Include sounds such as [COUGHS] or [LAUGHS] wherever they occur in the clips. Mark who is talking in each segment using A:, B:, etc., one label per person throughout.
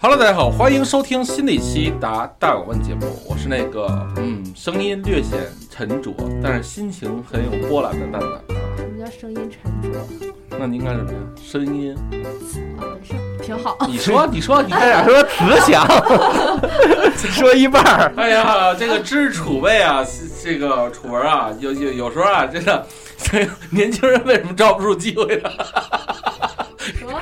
A: Hello，大家好，欢迎收听新的一期《答大有问》节目，我是那个嗯，声音略显沉着，但是心情很有波澜的蛋蛋。
B: 什么叫声音沉着？
A: 那您干什么呀？声音？
B: 啊，没事，挺好。
A: 你说，你说，你
C: 哎呀，说慈祥，[LAUGHS] 说一半儿。
A: 哎呀，这个知识储备啊，这个楚文啊，有有有时候啊，真的，这个年轻人为什么抓不住机会呢？
B: 什么？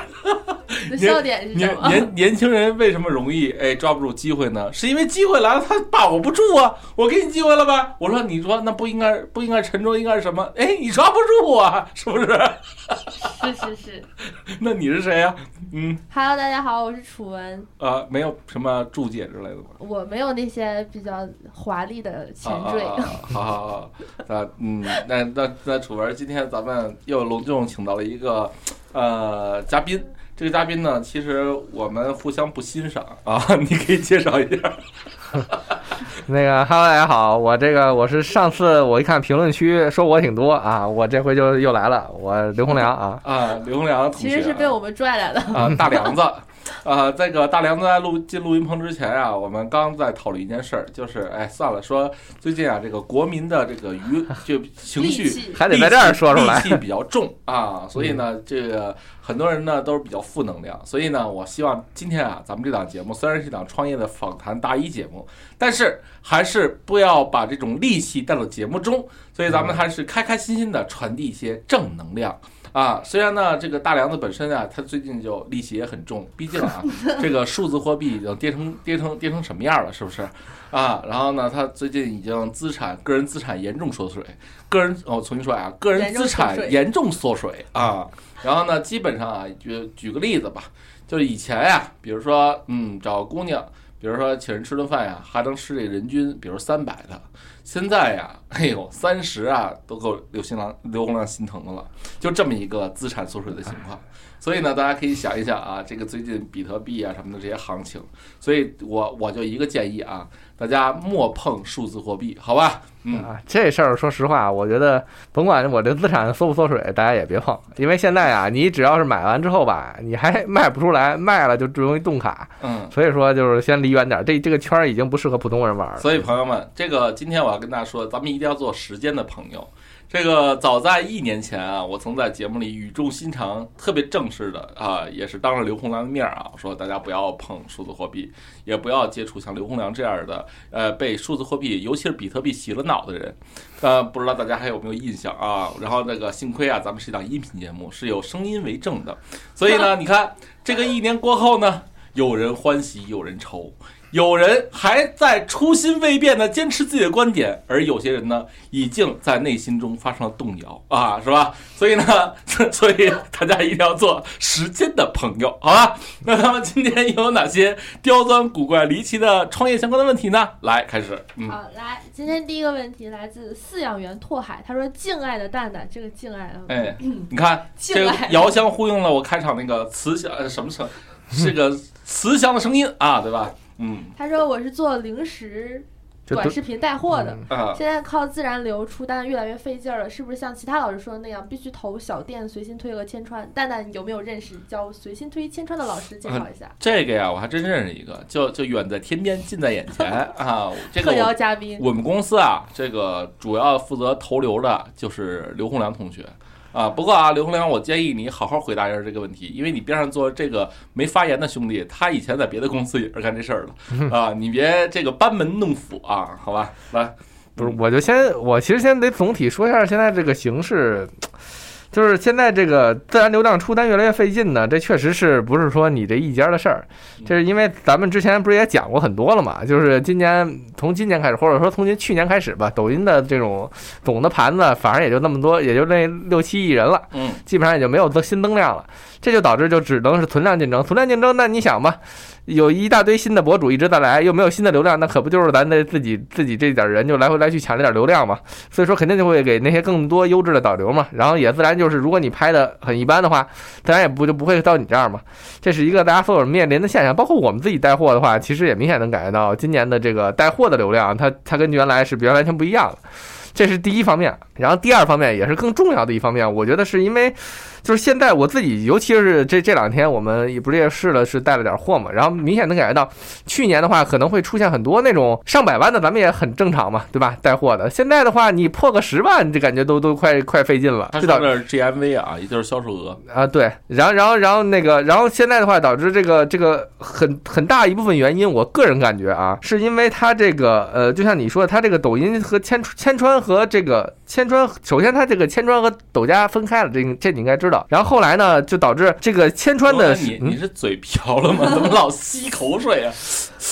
B: 笑点是什
A: 年
B: 么？
A: 年年轻人为什么容易哎抓不住机会呢？是因为机会来了，他把握不住啊！我给你机会了吧？我说你说那不应该不应该沉着，应该是什么？哎，你抓不住啊，是不是？
B: 是 [LAUGHS] 是是。[LAUGHS]
A: 那你是谁呀、嗯
B: Hello，大家好，我是楚文。
A: 啊，没有什么注解之类的吗？
B: 我没有那些比较华丽的前缀。
A: 啊啊啊好好好，那嗯，那那那楚文，今天咱们又隆重请到了一个呃嘉宾。这个嘉宾呢，其实我们互相不欣赏啊，[LAUGHS] 你可以介绍一下。[LAUGHS]
C: 那个，Hello，大家好，我这个我是上次我一看评论区说我挺多啊，我这回就又来了，我刘洪良啊。[LAUGHS]
A: 啊，刘洪良同学，
B: 其实是被我们拽来的。
A: 啊，大梁子，啊，这个大梁子在录进录音棚之前啊，我们刚在讨论一件事儿，就是哎，算了，说最近啊，这个国民的这个舆就情绪
C: 还得在这儿说出来
A: 戾气比较重啊，所以呢，这个很多人呢都是比较负能量，所以呢，我希望今天啊，咱们这档节目虽然是一档创业的访谈答疑节目，但是还是不要把这种戾气带到节目中，所以咱们还是开开心心的传递一些正能量。啊，虽然呢，这个大梁子本身啊，他最近就利息也很重，毕竟啊，这个数字货币已经跌成跌成跌成什么样了，是不是？啊，然后呢，他最近已经资产个人资产严重缩水，个人我重新说啊，个人资产严重缩水啊。然后呢，基本上啊，举举个例子吧，就是以前呀、比如说嗯，找个姑娘，比如说请人吃顿饭呀，还能吃这人均，比如三百的。现在呀，哎呦，三十啊，都够刘新郎刘洪亮心疼的了。就这么一个资产缩水的情况。所以呢，大家可以想一想啊，这个最近比特币啊什么的这些行情，所以我我就一个建议啊，大家莫碰数字货币，好吧？嗯，
C: 啊，这事儿说实话，我觉得甭管我这资产缩不缩水，大家也别碰，因为现在啊，你只要是买完之后吧，你还卖不出来，卖了就容易冻卡，
A: 嗯，
C: 所以说就是先离远点儿，这这个圈儿已经不适合普通人玩了。
A: 所以朋友们，这个今天我要跟大家说，咱们一定要做时间的朋友。这个早在一年前啊，我曾在节目里语重心长、特别正式的啊，也是当着刘洪良的面啊，说大家不要碰数字货币，也不要接触像刘洪良这样的呃被数字货币，尤其是比特币洗了脑的人。呃，不知道大家还有没有印象啊？然后那个幸亏啊，咱们是一档音频节目，是有声音为证的，所以呢，你看这个一年过后呢，有人欢喜，有人愁。有人还在初心未变的坚持自己的观点，而有些人呢，已经在内心中发生了动摇啊，是吧？[LAUGHS] 所以呢，[LAUGHS] 所以大家一定要做时间的朋友，好吧？那咱们今天有哪些刁钻古怪、离奇的创业相关的问题呢？来，开始，嗯，
B: 好，来，今天第一个问题来自饲养员拓海，他说：“敬爱的蛋蛋，这个敬爱啊，
A: 哎，你看这个遥相呼应了我开场那个慈祥呃什么声，是个慈祥的声音啊，对吧？嗯
B: 他说我是做零食短视频带货的，
C: 嗯
A: 啊，
B: 现在靠自然流出单越来越费劲儿了，是不是像其他老师说的那样，必须投小店随心推和千川？蛋蛋有没有认识教随心推千川的老师？介绍一下。
A: 这个呀，我还真认识一个，就就远在天边，近在眼前 [LAUGHS] 啊。这个
B: 特邀嘉宾，
A: 我们公司啊，这个主要负责投流的就是刘洪良同学啊。不过啊，刘洪良，我建议你好好回答一下这个问题，因为你边上坐这个没发言的兄弟，他以前在别的公司也是干这事儿的 [LAUGHS] 啊。你别这个班门弄斧啊，好吧？来，
C: 不是，我就先，我其实先得总体说一下现在这个形势，就是现在这个自然流量出单越来越费劲呢，这确实是不是说你这一家的事儿，这是因为咱们之前不是也讲过很多了嘛，就是今年从今年开始，或者说从去年开始吧，抖音的这种总的盘子，反正也就那么多，也就那六七亿人了，
A: 嗯，
C: 基本上也就没有增新增量了，这就导致就只能是存量竞争，存量竞争，那你想吧，有一大堆新的博主一直在来，又没有新的流量，那可不就是咱的自己自己这点人就来回来去抢这点流量嘛？所以说肯定就会给那些更多优质的导流嘛，然后也自然就是如果你拍的很一般的话，自然也不就不会到你这儿嘛。这是一个大家所有人面临的现象，包括我们自己带货的话，其实也明显能感觉到今年的这个带货的流量，它它跟原来是比较完全不一样的。这是第一方面，然后第二方面也是更重要的一方面，我觉得是因为就是现在我自己，尤其是这这两天，我们也不是也试了，是带了点货嘛，然后明显能感觉到，去年的话可能会出现很多那种上百万的，咱们也很正常嘛，对吧？带货的，现在的话你破个十万，这感觉都都快快费劲了。这导
A: 他说的是 GMV 啊，也就是销售额。
C: 啊，对，然后然后然后那个，然后现在的话，导致这个这个很很大一部分原因，我个人感觉啊，是因为它这个呃，就像你说的，它这个抖音和千千川和这个千川，首先他这个千川和抖加分开了，这这你应该知道。然后后来呢，就导致这个千川的嗯
A: 你你是嘴瓢了吗？[LAUGHS] 怎么老吸口水啊？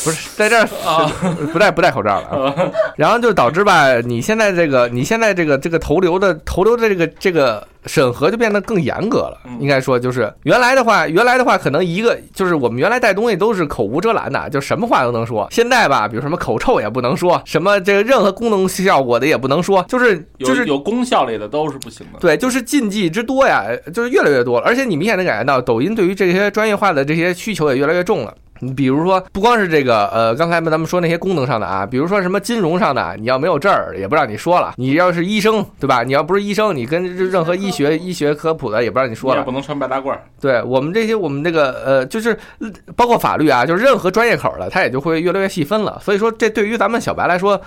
C: 不是在这儿
A: 啊，[LAUGHS]
C: 不戴不戴口罩了啊，然后就导致吧，你现在这个你现在这个这个头流的头流的这个这个审核就变得更严格了
A: 嗯。
C: 应该说就是原来的话，原来的话可能一个就是我们原来带东西都是口无遮拦的，就什么话都能说。现在吧，比如什么口臭也不能说，什么这个任何功能效果的也不能说，就是就是
A: 有有功效类的都是不行的。
C: 对，就是禁忌之多呀，就是越来越多了。而且你明显能感觉到，抖音对于这些专业化的这些需求也越来越重了。你比如说，不光是这个，呃，刚才咱们说那些功能上的啊，比如说什么金融上的，你要没有证儿，也不让你说了。你要是医生，对吧？你要不是医生，你跟任何医学医学科普的也不让你说了。
A: 也不能穿白大褂儿。
C: 对我们这些，我们这个呃，就是呃包括法律啊，就是任何专业口儿的，它也就会越来越细分了。所以说，这对于咱们小白来说，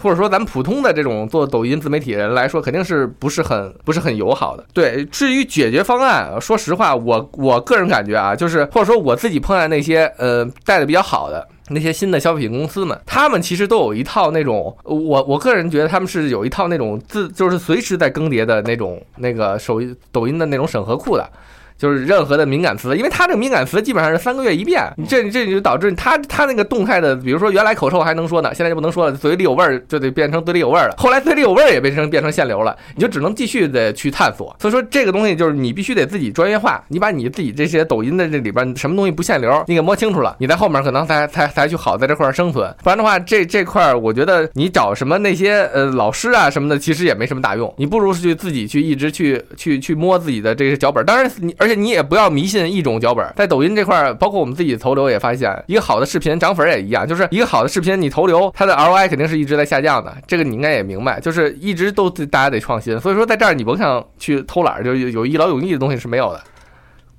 C: 或者说咱们普通的这种做抖音自媒体人来说，肯定是不是很不是很友好的。对，至于解决方案，说实话，我我个人感觉啊，就是或者说我自己碰见那些呃带的比较好的。那些新的消费品公司们，他们其实都有一套那种，我我个人觉得他们是有一套那种自就是随时在更迭的那种那个手抖音的那种审核库的。就是任何的敏感词，因为它这个敏感词基本上是三个月一变，这这就导致它它那个动态的，比如说原来口臭还能说呢，现在就不能说了，嘴里有味儿就得变成嘴里有味儿了，后来嘴里有味儿也变成变成限流了，你就只能继续的去探索。所以说这个东西就是你必须得自己专业化，你把你自己这些抖音的这里边什么东西不限流，你给摸清楚了，你在后面可能才 [LAUGHS] 才才去好在这块儿生存，不然的话这这块儿我觉得你找什么那些呃老师啊什么的，其实也没什么大用，你不如去自己去一直去去去摸自己的这个脚本，当然你而且你也不要迷信一种脚本，在抖音这块儿，包括我们自己投流也发现，一个好的视频涨粉儿也一样，就是一个好的视频你投流，它的 ROI 肯定是一直在下降的，这个你应该也明白，就是一直都大家得创新，所以说在这儿你甭想去偷懒儿，就有有一劳永逸的东西是没有的，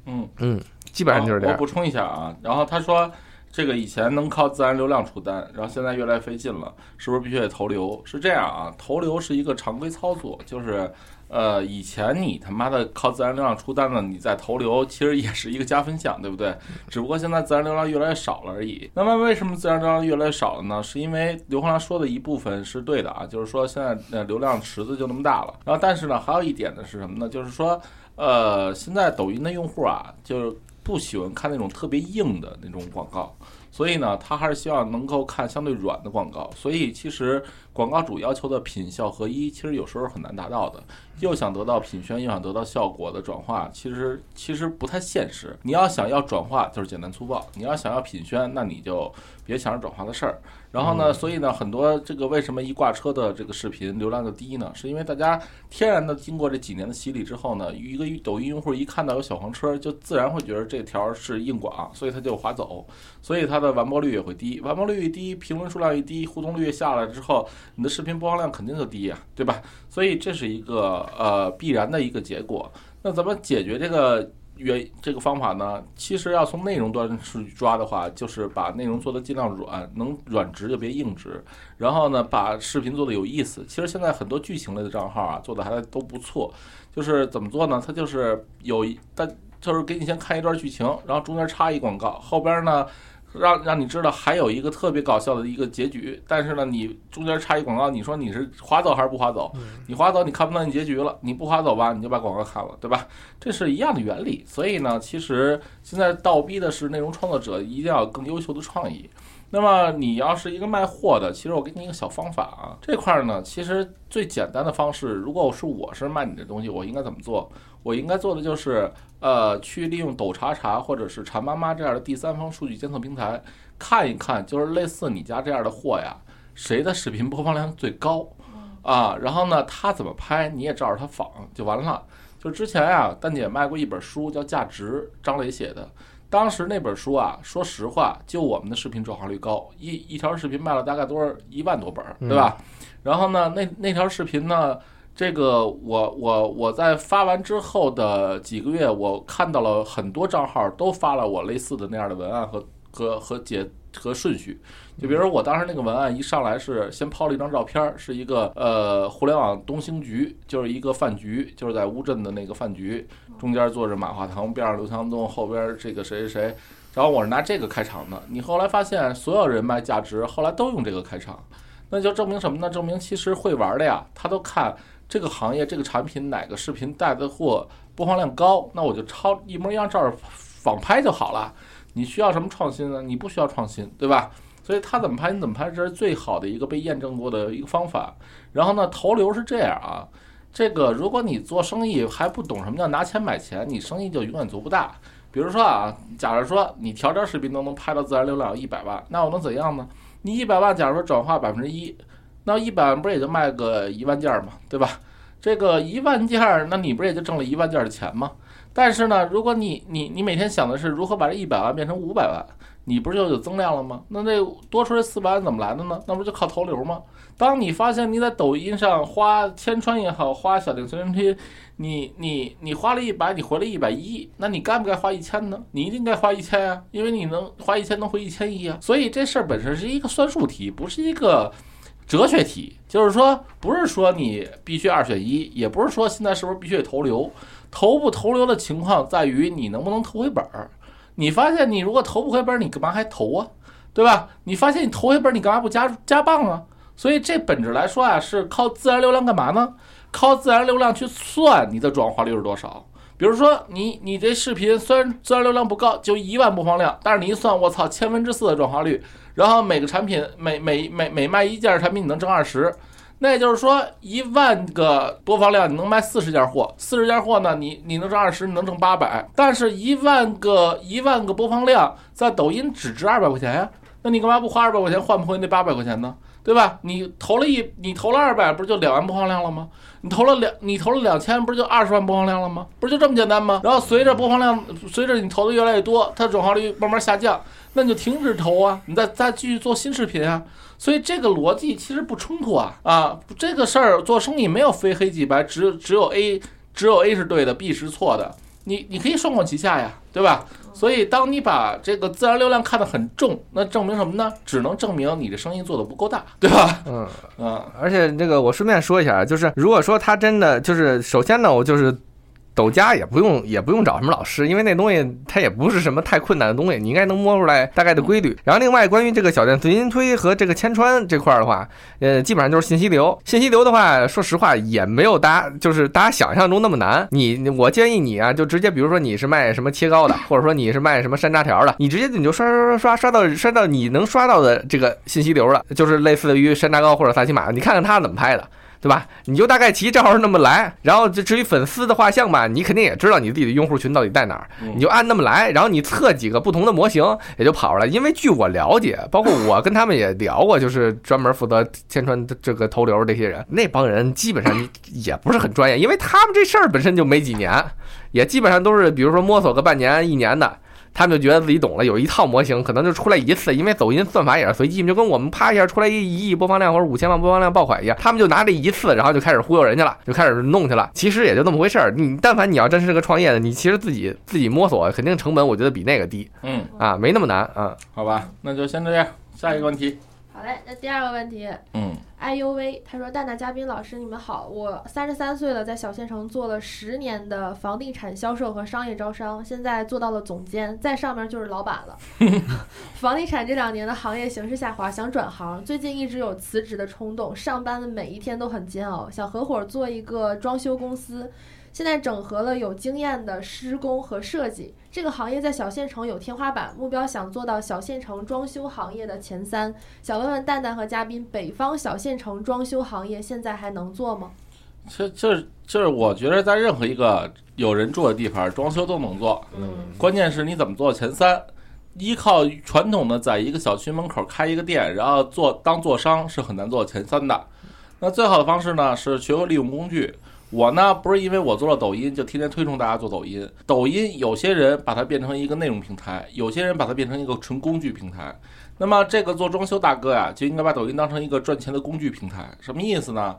A: 嗯，
C: 嗯，基本上就是这样。
A: 我补充一下啊，然后他说。这个以前能靠自然流量出单，然后现在越来越费劲了，是不是必须得投流？是这样啊，投流是一个常规操作，就是呃，以前你他妈的靠自然流量出单呢，你在投流其实也是一个加分项，对不对？只不过现在自然流量越来越少了而已。那么为什么自然流量越来越少了呢？是因为刘洪良说的一部分是对的啊，就是说现在呃流量池子就那么大了。然后但是呢，还有一点呢是什么呢？就是说呃，现在抖音的用户啊，就是不喜欢看那种特别硬的那种广告。所以呢，他还是希望能够看相对软的广告。所以其实广告主要求的品效合一，其实有时候很难达到的。又想得到品宣，又想得到效果的转化，其实其实不太现实。你要想要转化，就是简单粗暴；你要想要品宣，那你就别想着转化的事儿。然后呢，所以呢，很多这个为什么一挂车的这个视频流量就低呢？是因为大家天然的经过这几年的洗礼之后呢，一个抖音用户一看到有小黄车，就自然会觉得这条是硬广，所以他就划走，所以它的完播率也会低。完播率一低，评论数量一低，互动率下来之后，你的视频播放量肯定就低呀、对吧？所以这是一个呃必然的一个结果。那咱们解决这个？原这个方法呢，其实要从内容端去抓的话，就是把内容做的尽量软，能软直就别硬直。然后呢，把视频做的有意思。其实现在很多剧情类的账号啊，做的还都不错。就是怎么做呢？它就是有一，它就是给你先看一段剧情，然后中间插一广告，后边呢。让让你知道还有一个特别搞笑的一个结局，但是呢，你中间插一广告，你说你是划走还是不划走？你划走你看不到你结局了，你不划走吧，你就把广告看了，对吧？这是一样的原理。所以呢，其实现在倒逼的是内容创作者一定要有更优秀的创意。那么你要是一个卖货的，其实我给你一个小方法啊，这块儿呢，其实最简单的方式，如果我是我是卖你的东西，我应该怎么做？我应该做的就是，呃，去利用抖查查或者是馋妈妈这样的第三方数据监测平台，看一看，就是类似你家这样的货呀，谁的视频播放量最高啊？然后呢，他怎么拍，你也照着他仿就完了。就之前啊，丹姐卖过一本书，叫《价值》，张磊写的。当时那本书啊，说实话，就我们的视频转化率高，一一条视频卖了大概多少一万多本儿，对吧？然后呢，那那条视频呢，这个我我我在发完之后的几个月，我看到了很多账号都发了我类似的那样的文案和和和解和顺序。就比如说我当时那个文案一上来是先抛了一张照片儿，是一个呃互联网东兴局，就是一个饭局，就是在乌镇的那个饭局，中间坐着马化腾，边上刘强东，后边这个谁谁谁。然后我是拿这个开场的，你后来发现所有人脉价值后来都用这个开场，那就证明什么呢？证明其实会玩的呀，他都看这个行业这个产品哪个视频带的货播放量高，那我就抄一模一样照着仿拍就好了。你需要什么创新呢？你不需要创新，对吧？所以他怎么拍你怎么拍，这是最好的一个被验证过的一个方法。然后呢，投流是这样啊，这个如果你做生意还不懂什么叫拿钱买钱，你生意就永远做不大。比如说啊，假如说你条条视频都能拍到自然流量一百万，那我能怎样呢？你一百万，假如说转化百分之一，那一百万不是也就卖个一万件儿嘛，对吧？这个一万件儿，那你不是也就挣了一万件儿的钱吗？但是呢，如果你你你每天想的是如何把这一百万变成五百万，你不是就有增量了吗？那那多出来四百万怎么来的呢？那不就靠投流吗？当你发现你在抖音上花千川也好，花小店随身听，你你你花了一百，你回了一百一，那你该不该花一千呢？你一定该花一千啊，因为你能花一千能回一千一啊。所以这事儿本身是一个算术题，不是一个哲学题。就是说，不是说你必须二选一，也不是说现在是不是必须得投流。投不投流的情况在于你能不能投回本儿。你发现你如果投不回本，你干嘛还投啊？对吧？你发现你投回本，你干嘛不加加磅啊？所以这本质来说啊，是靠自然流量干嘛呢？靠自然流量去算你的转化率是多少。比如说你你这视频虽然自然流量不高，就一万播放量，但是你一算，我操，千分之四的转化率，然后每个产品每每每每卖一件产品你能挣二十，那也就是说一万个播放量你能卖四十件货，四十件货呢你你能挣二十，你能挣八百，但是一万个一万个播放量在抖音只值二百块钱呀，那你干嘛不花二百块钱换不回那八百块钱呢？对吧？你投了一，你投了二百，不是就两万播放量了吗？你投了两，你投了两千，不是就二十万播放量了吗？不是就这么简单吗？然后随着播放量，随着你投的越来越多，它转化率慢慢下降，那你就停止投啊，你再再继续做新视频啊。所以这个逻辑其实不冲突啊啊！这个事儿做生意没有非黑即白，只有只有 A，只有 A 是对的，B 是错的。你你可以双管齐下呀，对吧？所以当你把这个自然流量看得很重，那证明什么呢？只能证明你的生意做得不够大，对吧？
C: 嗯
A: 嗯，
C: 而且这个我顺便说一下，就是如果说他真的就是，首先呢，我就是。抖加也不用也不用找什么老师，因为那东西它也不是什么太困难的东西，你应该能摸出来大概的规律。然后另外关于这个小店随心推和这个千川这块的话，呃，基本上就是信息流。信息流的话，说实话也没有大家就是大家想象中那么难。你我建议你啊，就直接比如说你是卖什么切糕的，或者说你是卖什么山楂条的，你直接你就刷刷刷刷刷到刷到你能刷到的这个信息流了，就是类似于山楂糕或者萨琪玛，你看看他怎么拍的。对吧？你就大概其正好是那么来，然后就至于粉丝的画像吧，你肯定也知道你自己的用户群到底在哪儿，
A: 嗯
C: 你就按那么来，然后你测几个不同的模型，也就跑出来。因为据我了解，包括我跟他们也聊过，就是专门负责千川这个投流这些人，那帮人基本上也不是很专业，因为他们这事儿本身就没几年，也基本上都是比如说摸索个半年一年的。他们就觉得自己懂了，有一套模型，可能就出来一次，因为抖音算法也是随机，就跟我们啪一下出来一一亿播放量或者五千万播放量爆款一样，他们就拿这一次，然后就开始忽悠人去了，就开始弄去了。其实也就那么回事儿。你但凡你要真是个创业的，你其实自己自己摸索，肯定成本我觉得比那个低
A: 嗯，
C: 啊，没那么难啊。
A: 好吧，那就先这样。下一个问题，
B: 好嘞，那第二个问题，
A: 嗯
B: 哎呦喂，他说：“蛋蛋嘉宾老师，你们好，我三十三岁了，在小县城做了十年的房地产销售和商业招商，现在做到了总监，在上面就是老板了。[LAUGHS] 房地产这两年的行业形势下滑，想转行，最近一直有辞职的冲动，上班的每一天都很煎熬，想合伙做一个装修公司。”现在整合了有经验的施工和设计，这个行业在小县城有天花板，目标想做到小县城装修行业的前三。想问问蛋蛋和嘉宾，北方小县城装修行业现在还能做吗？
A: 这就是就是我觉得在任何一个有人住的地方，装修都能做，
B: 嗯
A: 关键是你怎么做前三。依靠传统的在一个小区门口开一个店，然后做当做商是很难做前三的。那最好的方式呢是学会利用工具。我呢不是因为我做了抖音就天天推崇大家做抖音。抖音有些人把它变成一个内容平台，有些人把它变成一个纯工具平台。那么这个做装修大哥呀，就应该把抖音当成一个赚钱的工具平台。什么意思呢？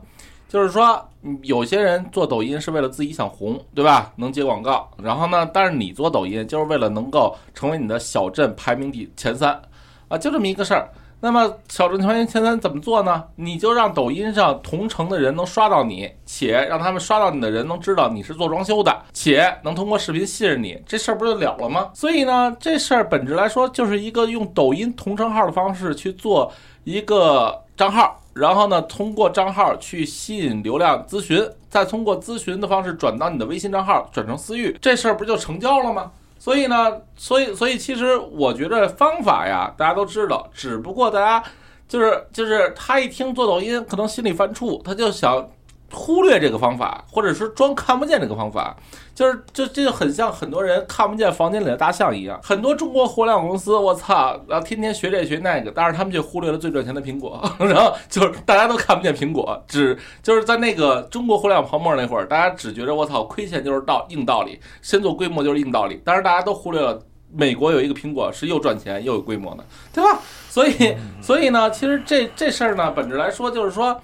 A: 就是说，有些人做抖音是为了自己想红，对吧？能接广告。然后呢，但是你做抖音就是为了能够成为你的小镇排名第前三，啊，就这么一个事儿。那么小镇排名前三怎么做呢？你就让抖音上同城的人能刷到你，且让他们刷到你的人能知道你是做装修的，且能通过视频信任你，这事儿不就了了吗？所以呢，这事儿本质来说就是一个用抖音同城号的方式去做一个账号，然后呢，通过账号去吸引流量咨询，再通过咨询的方式转到你的微信账号，转成私域，这事儿不就成交了吗？所以呢，所以所以其实我觉得方法呀，大家都知道，只不过大家就是就是他一听做抖音，可能心里犯怵，他就想忽略这个方法，或者是装看不见这个方法，就是就这就很像很多人看不见房间里的大象一样。很多中国互联网公司，我操，然后天天学这学那个，但是他们却忽略了最赚钱的苹果。[LAUGHS] 然后就是大家都看不见苹果，只就是在那个中国互联网泡沫那会儿，大家只觉得我操，亏钱就是道硬道理，先做规模就是硬道理。但是大家都忽略了。美国有一个苹果是又赚钱又有规模的，对吧？所以，所以呢，其实这这事儿呢，本质来说就是说，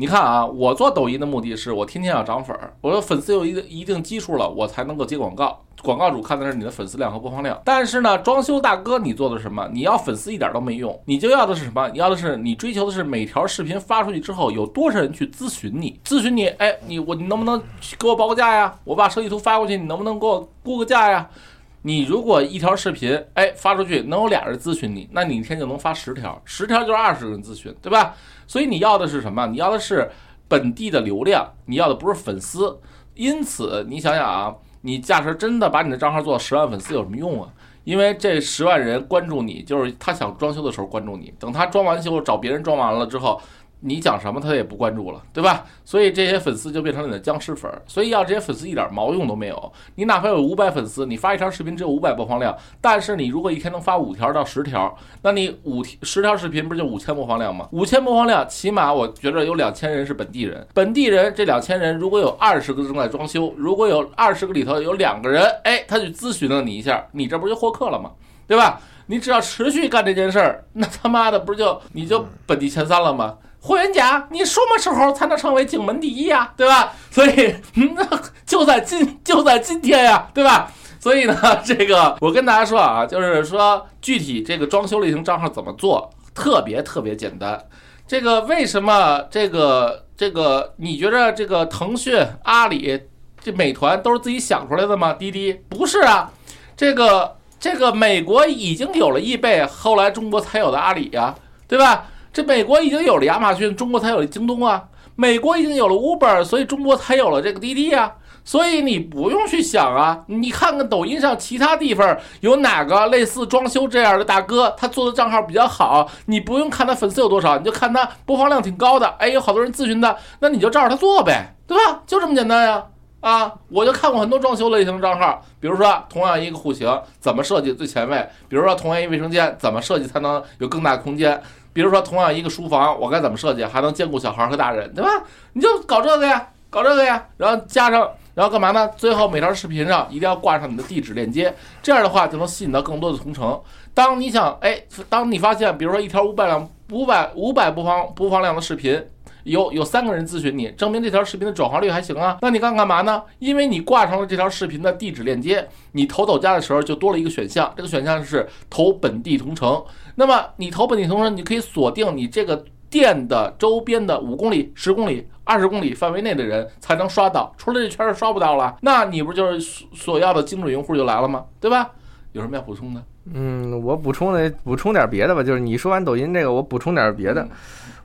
A: 你看啊，我做抖音的目的是我天天要涨粉儿，我的粉丝有一定一定基数了，我才能够接广告。广告主看的是你的粉丝量和播放量。但是呢，装修大哥你做的是什么？你要粉丝一点都没用，你就要的是什么？你要的是你追求的是每条视频发出去之后有多少人去咨询你？咨询你，哎，你我你能不能给我报个价呀？我把设计图发过去，你能不能给我估个价呀？你如果一条视频，哎，发出去能有俩人咨询你，那你一天就能发十条，十条就是二十个人咨询，对吧？所以你要的是什么？你要的是本地的流量，你要的不是粉丝。因此，你想想啊，你假设真的把你的账号做到十万粉丝有什么用啊？因为这十万人关注你，就是他想装修的时候关注你，等他装完修找别人装完了之后。你讲什么他也不关注了，对吧？所以这些粉丝就变成了你的僵尸粉儿。所以要这些粉丝一点毛用都没有。你哪怕有五百粉丝，你发一条视频只有五百播放量，但是你如果一天能发五条到十条，那你五十条视频不是就五千播放量吗？五千播放量，起码我觉得有两千人是本地人。本地人这两千人，如果有二十个正在装修，如果有二十个里头有两个人，哎，他去咨询了你一下，你这不就获客了吗？对吧？你只要持续干这件事儿，那他妈的不是就你就本地前三了吗？霍元甲，你什么时候才能成为荆门第一呀？对吧？所以，那就在今就在今天呀，对吧？所以呢，这个我跟大家说啊，就是说具体这个装修类型账号怎么做，特别特别简单。这个为什么这个这个你觉得这个腾讯、阿里、这美团都是自己想出来的吗？滴滴不是啊，这个这个美国已经有了易贝，后来中国才有的阿里呀，对吧？这美国已经有了亚马逊，中国才有了京东啊。美国已经有了 Uber，所以中国才有了这个滴滴啊。所以你不用去想啊，你看看抖音上其他地方有哪个类似装修这样的大哥，他做的账号比较好，你不用看他粉丝有多少，你就看他播放量挺高的，哎，有好多人咨询他，那你就照着他做呗，对吧？就这么简单呀。啊，我就看过很多装修类型的账号，比如说同样一个户型怎么设计最前卫，比如说同样一卫生间怎么设计才能有更大空间。比如说，同样一个书房，我该怎么设计还能兼顾小孩和大人，对吧？你就搞这个呀，搞这个呀，然后加上，然后干嘛呢？最后每条视频上一定要挂上你的地址链接，这样的话就能吸引到更多的同城。当你想，哎，当你发现，比如说一条五百两、五百五百播放播放量的视频。有有三个人咨询你，证明这条视频的转化率还行啊。那你干干嘛呢？因为你挂上了这条视频的地址链接，你投抖加的时候就多了一个选项，这个选项是投本地同城。那么你投本地同城，你可以锁定你这个店的周边的五公里、十公里、二十公里范围内的人才能刷到，除了这圈儿刷不到了，那你不就是所要的精准用户就来了吗？对吧？有什么要补充的？
C: 嗯，我补充的补充点别的吧，就是你说完抖音这个，我补充点别的。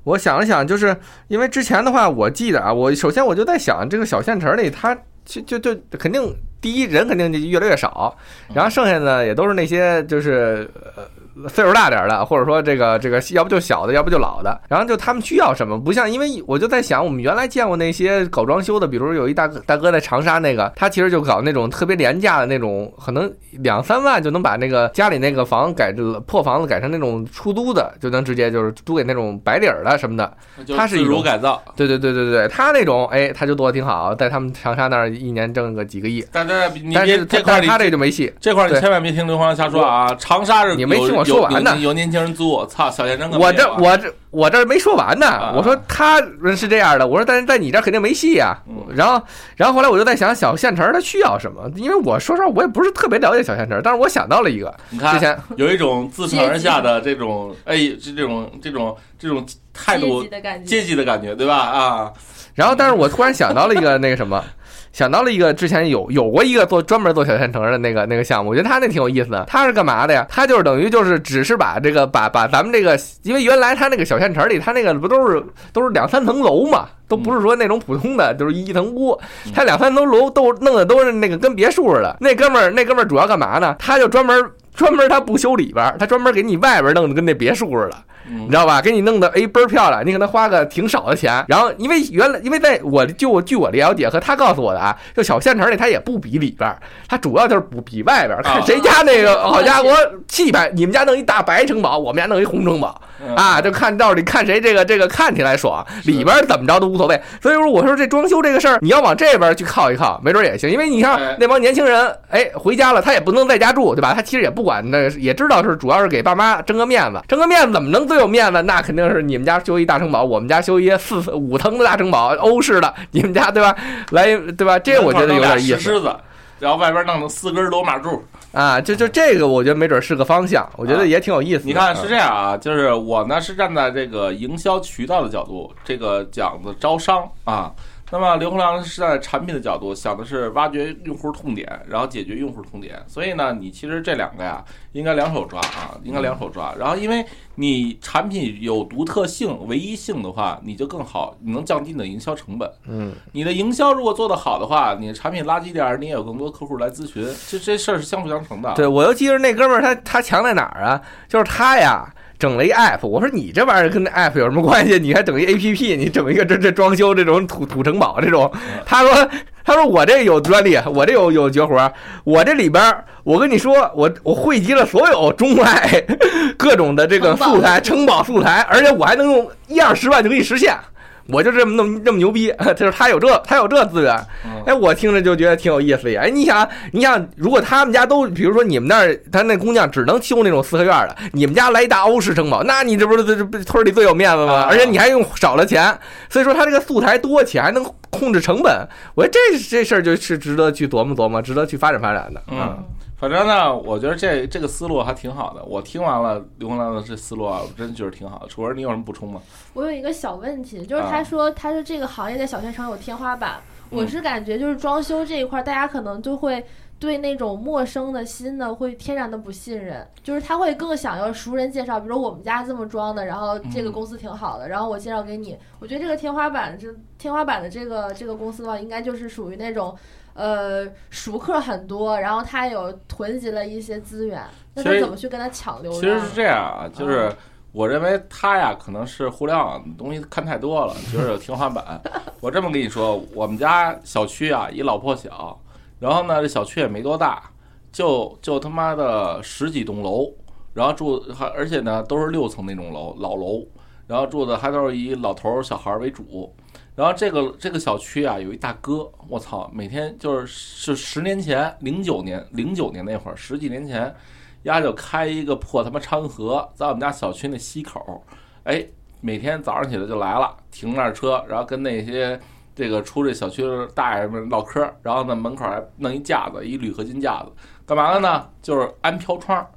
C: 我想了想，就是因为之前的话，我记得啊，我首先我就在想，这个小县城里，它就就就肯定第一人肯定就越来越少，然后剩下的也都是那些就是呃。岁数大点的，或者说这个这个，要不就小的，要不就老的。然后就他们需要什么，不像，因为我就在想，我们原来见过那些搞装修的，比如有一大哥大哥在长沙那个，他其实就搞那种特别廉价的那种，可能两三万就能把那个家里那个房改破房子改成那种出租的，就能直接就是租给那种白领的什么的。他是
A: 自如改造。
C: 对对对对对，他那种哎，他就做的挺好，在他们长沙那儿一年挣个几个亿。
A: 但
C: 是
A: 但是
C: 他这就没戏，
A: 这块你千万别听刘芳瞎说啊！长沙是
C: 你没听我。说完呢
A: 有年轻人租，操，小县城
C: 我这我这我这没说完呢
A: 啊。
C: 我说他是这样的，我说但是在你这肯定没戏呀
A: 嗯。
C: 然后然后后来我就在想小县城它需要什么，因为我说实话我也不是特别了解小县城，但是我想到了一个，
A: 你看
C: 之前
A: 有一种自上而下的这种，哎，这这种这种这种态度
B: 阶级的感觉，
A: 阶级的感觉，对吧？啊，
C: 然后但是我突然想到了一个那个什么。[LAUGHS] 想到了一个之前有有过一个做专门做小县城的那个那个项目，我觉得他那挺有意思的。他是干嘛的呀？他就是等于就是只是把这个把把咱们这个，因为原来他那个小县城里，他那个不都是都是两三层楼嘛，都不是说那种普通的，就是一层屋。他两三层楼都弄的都是那个跟别墅似的。那哥们儿那哥们儿主要干嘛呢？他就专门专门他不修里边儿，他专门给你外边儿弄得跟那别墅似的。
A: 嗯
C: 你知道吧？给你弄的哎倍儿漂亮，你可能花个挺少的钱。然后因为原来因为在我就我据我了解和他告诉我的啊，就小县城里他也不比里边儿，它主要就是不比外边儿，看谁家那个好家伙气派，你们家弄一大白城堡，我们家弄一红城堡
A: 嗯
C: 啊，就看到底看谁这个这个看起来爽，里边儿怎么着都无所谓。所以说我说这装修这个事儿，你要往这边去靠一靠，没准儿也行，因为你看
A: 哎
C: 那帮年轻人，哎回家了他也不能在家住，对吧？他其实也不管那也知道是主要是给爸妈争个面子，争个面子怎么能最有面子？那肯定是你们家修一大城堡，我们家修一四五层的大城堡，欧式的，你们家对吧？来对吧？[LAUGHS] 这我觉得有点意思
A: 狮子，然后外边弄了四根罗马柱。
C: 啊，就就这个我觉得没准是个方向，我觉得也挺有意思的。
A: 你看是
C: 嗯
A: 这样啊，就是我呢是站在这个营销渠道的角度，这个讲的招商啊。那么刘洪良是在产品的角度，想的是挖掘用户痛点，然后解决用户痛点。所以呢，你其实这两个呀，应该两手抓啊，应该两手抓。然后，因为你产品有独特性、唯一性的话，你就更好，你能降低你的营销成本。
C: 嗯，
A: 你的营销如果做得好的话，你的产品垃圾点儿，你也有更多客户来咨询，这这事儿是相辅相成的。
C: 对我又记得那哥们儿他他强在哪儿啊？就是他呀。整了一 app，我说你这玩意儿跟那 app 有什么关系？你还整一 app，你整一个这这装修这种土土城堡这种？他说他说我这有专利，我这有有绝活，我这里边我跟你说，我我汇集了所有中外 [LAUGHS] 各种的这个素材城堡素材，而且我还能用一二十万就可以实现。我就这么那么这么牛逼，[LAUGHS] 就是他有这他有这资源，
A: 嗯
C: 哎，我听着就觉得挺有意思的。哎，你想，你想，如果他们家都，比如说你们那儿，他那姑娘只能修那种四合院的，你们家来一大欧式城堡，那你这不是村里最有面子吗？
A: 啊
C: 而且你还用少了钱，所以说他这个素材多且还能控制成本，我觉得这这事儿就是值得去琢磨琢磨，值得去发展发展的。
A: 嗯，反正呢，我觉得这这个思路还挺好的。我听完了刘洪亮的这思路啊，我真觉得挺好的。楚文，你有什么补充吗？
B: 我有一个小问题，就是
A: 啊
B: 他说他说这个行业在小县城有天花板，
A: 嗯
B: 我是感觉就是装修这一块，大家可能就会对那种陌生的新的会天然的不信任，就是他会更想要熟人介绍，比如我们家这么装的，然后这个
A: 嗯
B: 公司挺好的，然后我介绍给你，我觉得这个天花板这天花板的这个这个公司的话，应该就是属于那种。呃，熟客很多，然后他有囤积了一些资源，那他怎么去跟他抢流量？
A: 其实是这样啊，就是我认为他呀，可能是互联网东西看太多了，觉得有天花板。[LAUGHS] 我这么跟你说，我们家小区啊，一老破小，然后呢，这小区也没多大，就就他妈的十几栋楼，然后住还而且呢都是六层那种楼老楼，然后住的还都是以老头儿小孩儿为主。然后这个这个小区啊，有一大哥，我操，每天就是是十年前，零九年零九年那会儿，十几年前，丫就开一个破他妈昌河，在我们家小区那西口，哎，每天早上起来就来了，停那儿车，然后跟那些这个出这小区的大爷们唠嗑，然后呢门口还弄一架子，一铝合金架子，干嘛的呢？就是安飘窗，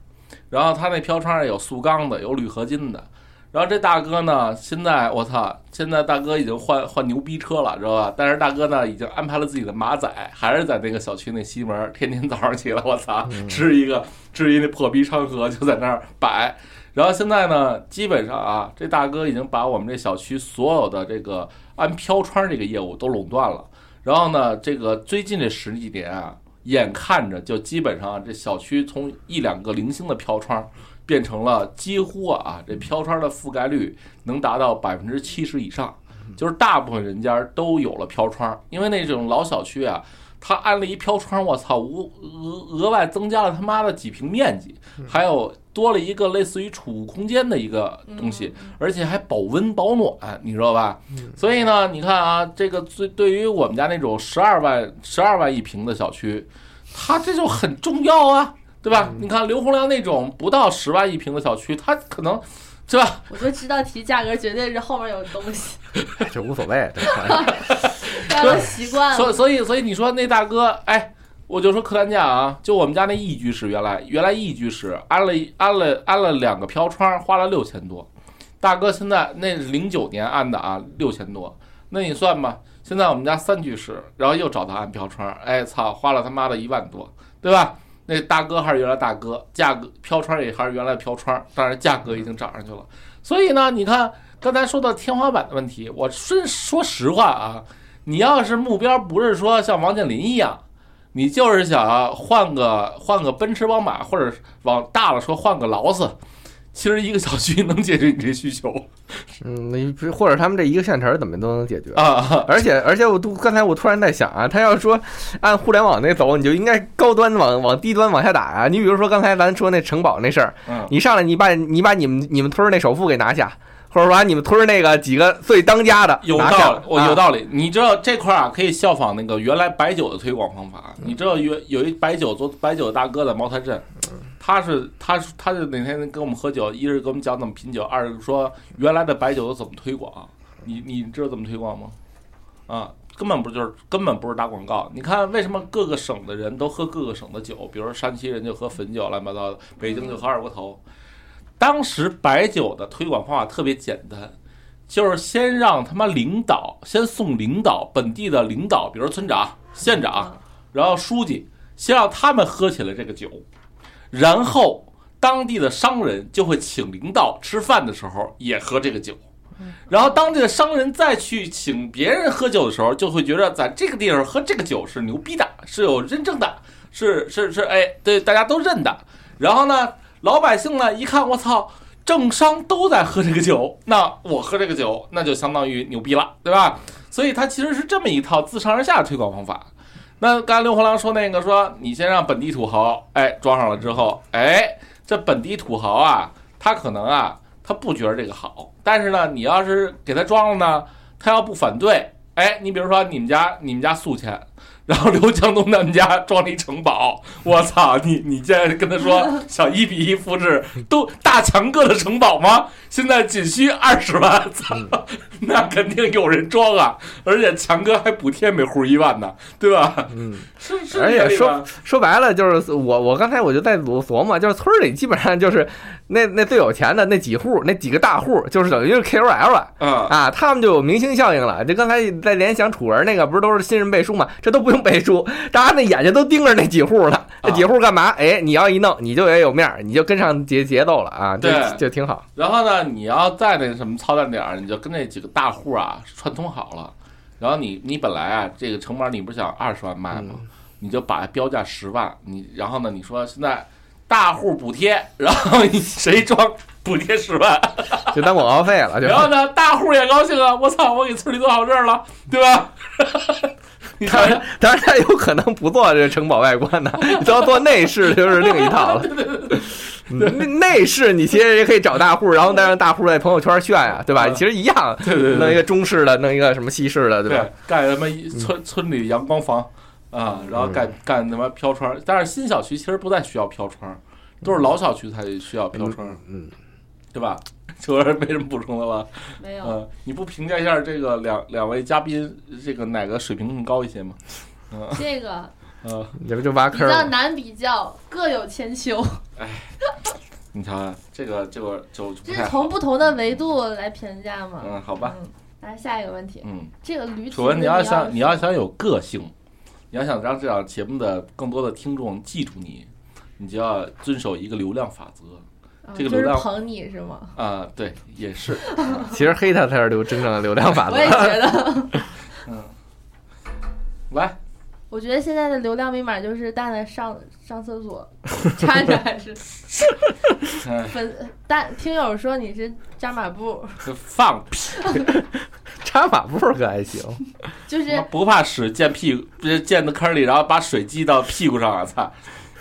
A: 然后他那飘窗上有塑钢的，有铝合金的。然后这大哥呢，现在我操，现在大哥已经换换牛逼车了，知道吧？但是大哥呢，已经安排了自己的马仔，还是在那个小区那西门，天天早上起来，我操，支一个支一那破逼昌河就在那儿摆。然后现在呢，基本上啊，这大哥已经把我们这小区所有的这个安飘窗这个业务都垄断了。然后呢，这个最近这十几年啊，眼看着就基本上这小区从一两个零星的飘窗。变成了几乎啊，这飘窗的覆盖率能达到百分之七十以上，就是大部分人家都有了飘窗，因为那种老小区啊，它安了一飘窗，我操，无额额外增加了他妈的几平面积，还有多了一个类似于储物空间的一个东西，而且还保温保暖，你知道吧？所以呢，你看啊，这个最对于我们家那种十二万十二万一平的小区，它这就很重要啊。对对吧？你看刘洪良那种不到十万一平的小区，他可能是吧？
B: 我就知道提价格绝对是后面有东西，[LAUGHS]
C: 这无所谓，这 [LAUGHS]
B: 大家都习惯了。
A: 所以所以所以你说那大哥，哎，我就说客单价啊，就我们家那一居室，原来原来一居室安了安了安了两个飘窗，花了六千多。大哥现在那是零九年安的啊，六千多。那你算吧，现在我们家三居室，然后又找他安飘窗，哎操，花了他妈的一万多，对吧？那大哥还是原来大哥，价格飘窗也还是原来飘窗，当然价格已经涨上去了。所以呢，你看刚才说到天花板的问题，我说说实话啊，你要是目标不是说像王健林一样，你就是想换个换个奔驰宝马，或者往大了说换个劳斯，其实一个小区能解决你这需求
C: 嗯，你不或者他们这一个县城怎么都能解决。
A: 啊。
C: 而且而且我都刚才我突然在想啊，他要说按互联网那走，你就应该高端往往低端往下打呀、你比如说刚才咱说那城堡那事儿，
A: 嗯，
C: 你上来你把你把你们你们村儿那首富给拿下，或者说把你们村儿那个几个最当家的
A: 有道理，我有。道理。你知道这块儿啊，可以效仿那个原来白酒的推广方法。你知道有有一白酒做白酒大哥在茅台镇，他是他是他是哪天跟我们喝酒，一是给我们讲怎么品酒，二是说原来的白酒都怎么推广。你你知道怎么推广吗？啊，根本不就是根本不是打广告。你看为什么各个省的人都喝各个省的酒？比如说山西人就喝汾酒，乱七八糟的；北京就喝二锅头。当时白酒的推广方法特别简单，就是先让他妈领导先送领导本地的领导，比如村长、县长，然后书记，先让他们喝起来这个酒，然后当地的商人就会请领导吃饭的时候也喝这个酒。然后当地的商人再去请别人喝酒的时候，就会觉得在这个地方喝这个酒是牛逼的，是有认证的，是是是，哎，对，大家都认的。然后呢，老百姓呢一看，我操，政商都在喝这个酒，那我喝这个酒，那就相当于牛逼了，对吧？所以它其实是这么一套自上而下的推广方法。那刚才刘洪良说那个说，你先让本地土豪哎装上了之后，哎，这本地土豪啊，他可能啊，他不觉得这个好，但是呢，你要是给他装了呢，他要不反对，哎，你比如说你们家你们家宿迁，然后刘强东他们家装了一城堡，[LAUGHS] 我操，你你现在跟他说 [LAUGHS] 想一比一复制都大强哥的城堡吗？现在仅需二十万，操，[LAUGHS] 那肯定有人装啊，而且强哥还补贴每户一万呢，对吧？
C: 嗯，
A: 是是
C: 而且
A: 说
C: 说白了就是我我刚才我就在琢琢磨，就是村里基本上就是那那最有钱的那几户那几个大户，就是等于是 KOL 了。
A: 嗯，
C: 啊，他们就有明星效应了。这刚才在联想楚文那个，不是都是新人背书嘛？这都不用背书，大家那眼睛都盯着那几户了。那几户干嘛？哎，你要一弄，你就也有面儿，你就跟上节节奏了啊，这
A: 对
C: 就挺好。
A: 然后呢，你要再那什么操蛋点儿，你就跟那几个大户啊串通好了。然后你你本来啊这个成本你不是想二十万卖吗？你就把标价十万，你然后呢你说现在大户补贴，[LAUGHS] 然后你谁装补贴十万，[LAUGHS]
C: 就当广告费了，[LAUGHS] 就
A: 然后呢大户也高兴啊，我操，我给村里做好事儿了，对吧？你
C: 当然，当然他有可能不做这个城堡外观的，你都要做内饰，就是另一套了。嗯内内饰你其实也可以找大户，然后再让大户在朋友圈炫呀，对吧？
A: 嗯
C: 其实一样，
A: 对对对
C: 弄一个中式的，弄一个什么西式的，对吧？
A: 对，盖什么村村里阳光房啊，然后干干他妈飘窗，但是新小区其实不再需要飘窗，都是老小区才需要飘窗，
C: 嗯，
A: 对吧？[LAUGHS] 秋儿没什么补充的吧？
B: 没有，
A: 嗯，你不评价一下这个两两位嘉宾，这个哪个水平更高一些吗？嗯
B: 这个
A: 嗯，
C: 这不就挖坑儿吗？
B: 较难比较，各有千秋，
A: 你瞧，这个这个就就
B: 这是从。不同的维度来评价嘛。
A: 嗯，好吧，
B: 嗯，来下一个问题，
A: 嗯，
B: 这个驴蹄
A: 楚文，你要想你要想有个性，你要想让这档节目的更多的听众记住你，你就要遵守一个流量法则。这个流量
B: 捧你是吗？
A: 啊，对，也是，[LAUGHS]
C: 其实黑他才是流真正的流量法则。
B: 我。也觉得，[LAUGHS]
A: 嗯，来，
B: 我觉得现在的流量密码就是蛋蛋上上厕所站着还是
A: 嗯，
B: 粉蛋听友说你是扎马步，
A: 放屁，[LAUGHS]
C: 扎马步可还行，
B: 就是
A: 不怕屎溅屁股，不是溅到坑里，然后把水滴到屁股上啊！操，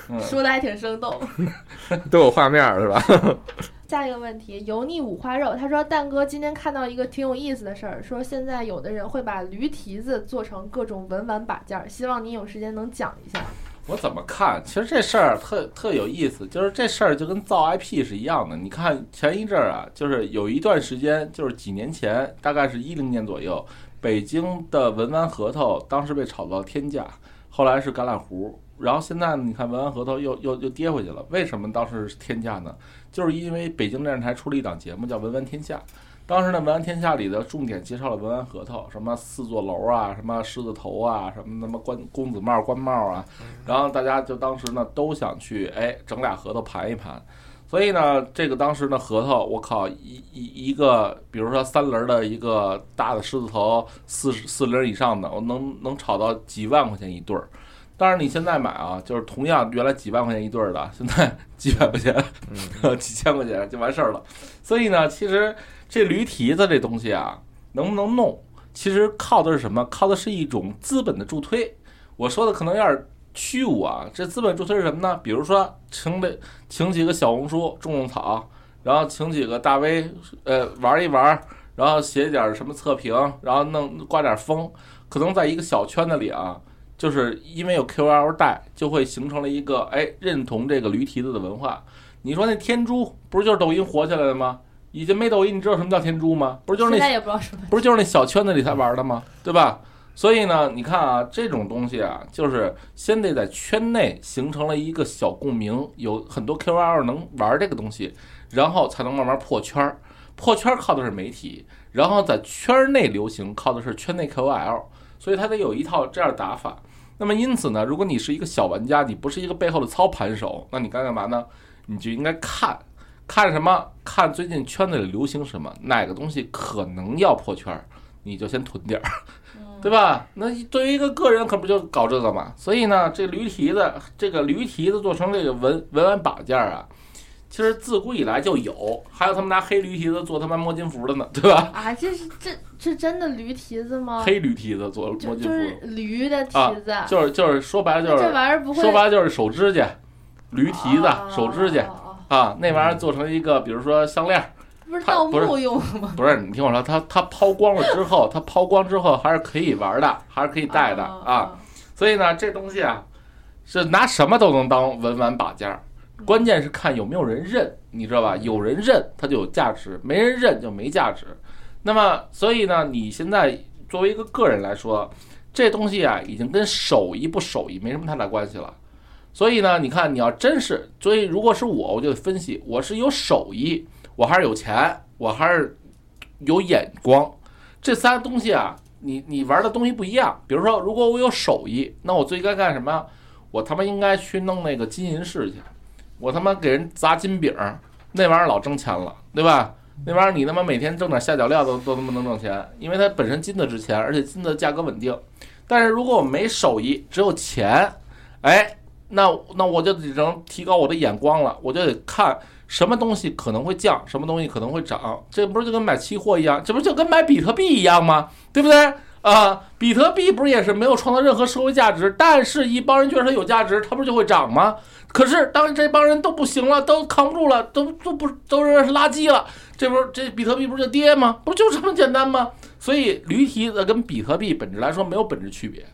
A: 嗯，
B: 说的还挺生动。[LAUGHS]
C: 都有画面儿是吧？
B: 下一个问题，油腻五花肉，他说蛋哥今天看到一个挺有意思的事儿，说现在有的人会把驴蹄子做成各种文玩把件儿，希望你有时间能讲一下。
A: 我怎么看？其实这事儿特特有意思，就是这事儿就跟造 IP 是一样的。你看前一阵儿啊，就是有一段时间，就是几年前，大概是一零年左右，北京的文玩核桃当时被炒到天价，后来是橄榄核，然后现在，你看文玩核桃又又又跌回去了。为什么当时是天价呢？就是因为北京电视台出了一档节目叫《文玩天下》。当时呢，《文玩天下》里的重点介绍了文玩核桃，什么四座楼啊，什么狮子头啊，什么什么官公子帽、官帽啊，然后大家就当时呢都想去，哎，整俩核桃盘一盘。所以呢，这个当时呢核桃，我靠，一一一个，比如说三轮的一个大的狮子头，四四轮以上的，我能能炒到几万块钱一对儿。当然你现在买啊，就是同样原来几万块钱一对儿的，[LAUGHS] 现在几百块钱、[LAUGHS] 几千块钱就完事儿了。所以呢，其实。这驴蹄子这东西啊，能不能弄？其实靠的是什么？靠的是一种资本的助推。我说的可能有点虚无啊。这资本助推是什么呢？比如说，请的请几个小红书种种草，然后请几个大 V 呃玩一玩，然后写点什么测评，然后弄刮点风，可能在一个小圈子里啊，就是因为有 QL 带，就会形成了一个哎认同这个驴蹄子的文化。你说那天珠不是就是抖音火起来的吗？以前没抖音，你知道什么叫天珠吗？不是就是那，不是就是那小圈子里才玩的吗？对吧？所以呢，你看啊，这种东西啊，就是先得在圈内形成了一个小共鸣，有很多 Qol 能玩这个东西，然后才能慢慢破圈儿。破圈儿靠的是媒体，然后在圈内流行靠的是圈内 KOL，所以它得有一套这样打法。那么因此呢，如果你是一个小玩家，你不是一个背后的操盘手，那你该干嘛呢？你就应该看。看什么？看最近圈子里流行什么，哪个东西可能要破圈儿，你就先囤点儿，对吧？那对于一个个人，可不就搞这个嘛？所以呢，这驴蹄子，这个驴蹄子做成这个文文玩把件儿啊，其实自古以来就有，还有他们拿黑驴蹄子做他妈摸金符的呢，对吧？
B: 啊，这是这这真的驴蹄子吗？
A: 黑驴蹄子做摸金符，
B: 就是驴的蹄子，
A: 就是就是说白了就是
B: 这玩意儿不会，
A: 说白了就是手指甲，驴蹄子手指甲。啊，那玩意儿做成一个，比如说项链，
B: 不是盗墓用的吗？[LAUGHS]
A: 不是，你听我说，它它抛光了之后，它抛光之后还是可以玩的，还是可以戴的啊。所以呢，这东西啊，是拿什么都能当文玩把件儿，关键是看有没有人认，你知道吧？有人认它就有价值，没人认就没价值。那么，所以呢，你现在作为一个个人来说，这东西啊，已经跟手艺不手艺没什么太大关系了。所以呢，你看，你要真是，所以如果是我，我就得分析，我是有手艺，我还是有钱，我还是有眼光，这仨东西啊，你你玩的东西不一样。比如说，如果我有手艺，那我最该干什么？我他妈应该去弄那个金银饰去，我他妈给人砸金饼，那玩意儿老挣钱了，对吧？那玩意儿你他妈每天挣点下脚料都都他妈能挣钱，因为它本身金子值钱，而且金子价格稳定。但是如果我没手艺，只有钱，哎。那那我就只能提高我的眼光了，我就得看什么东西可能会降，什么东西可能会涨，这不是就跟买期货一样，这不就跟买比特币一样吗？对不对啊？比特币不是也是没有创造任何社会价值，但是一帮人觉得它有价值，它不是就会涨吗？可是当这帮人都不行了，都扛不住了，都都不都认为是垃圾了，这不是这比特币不是就跌吗？不就这么简单吗？所以驴蹄子跟比特币本质来说没有本质区别。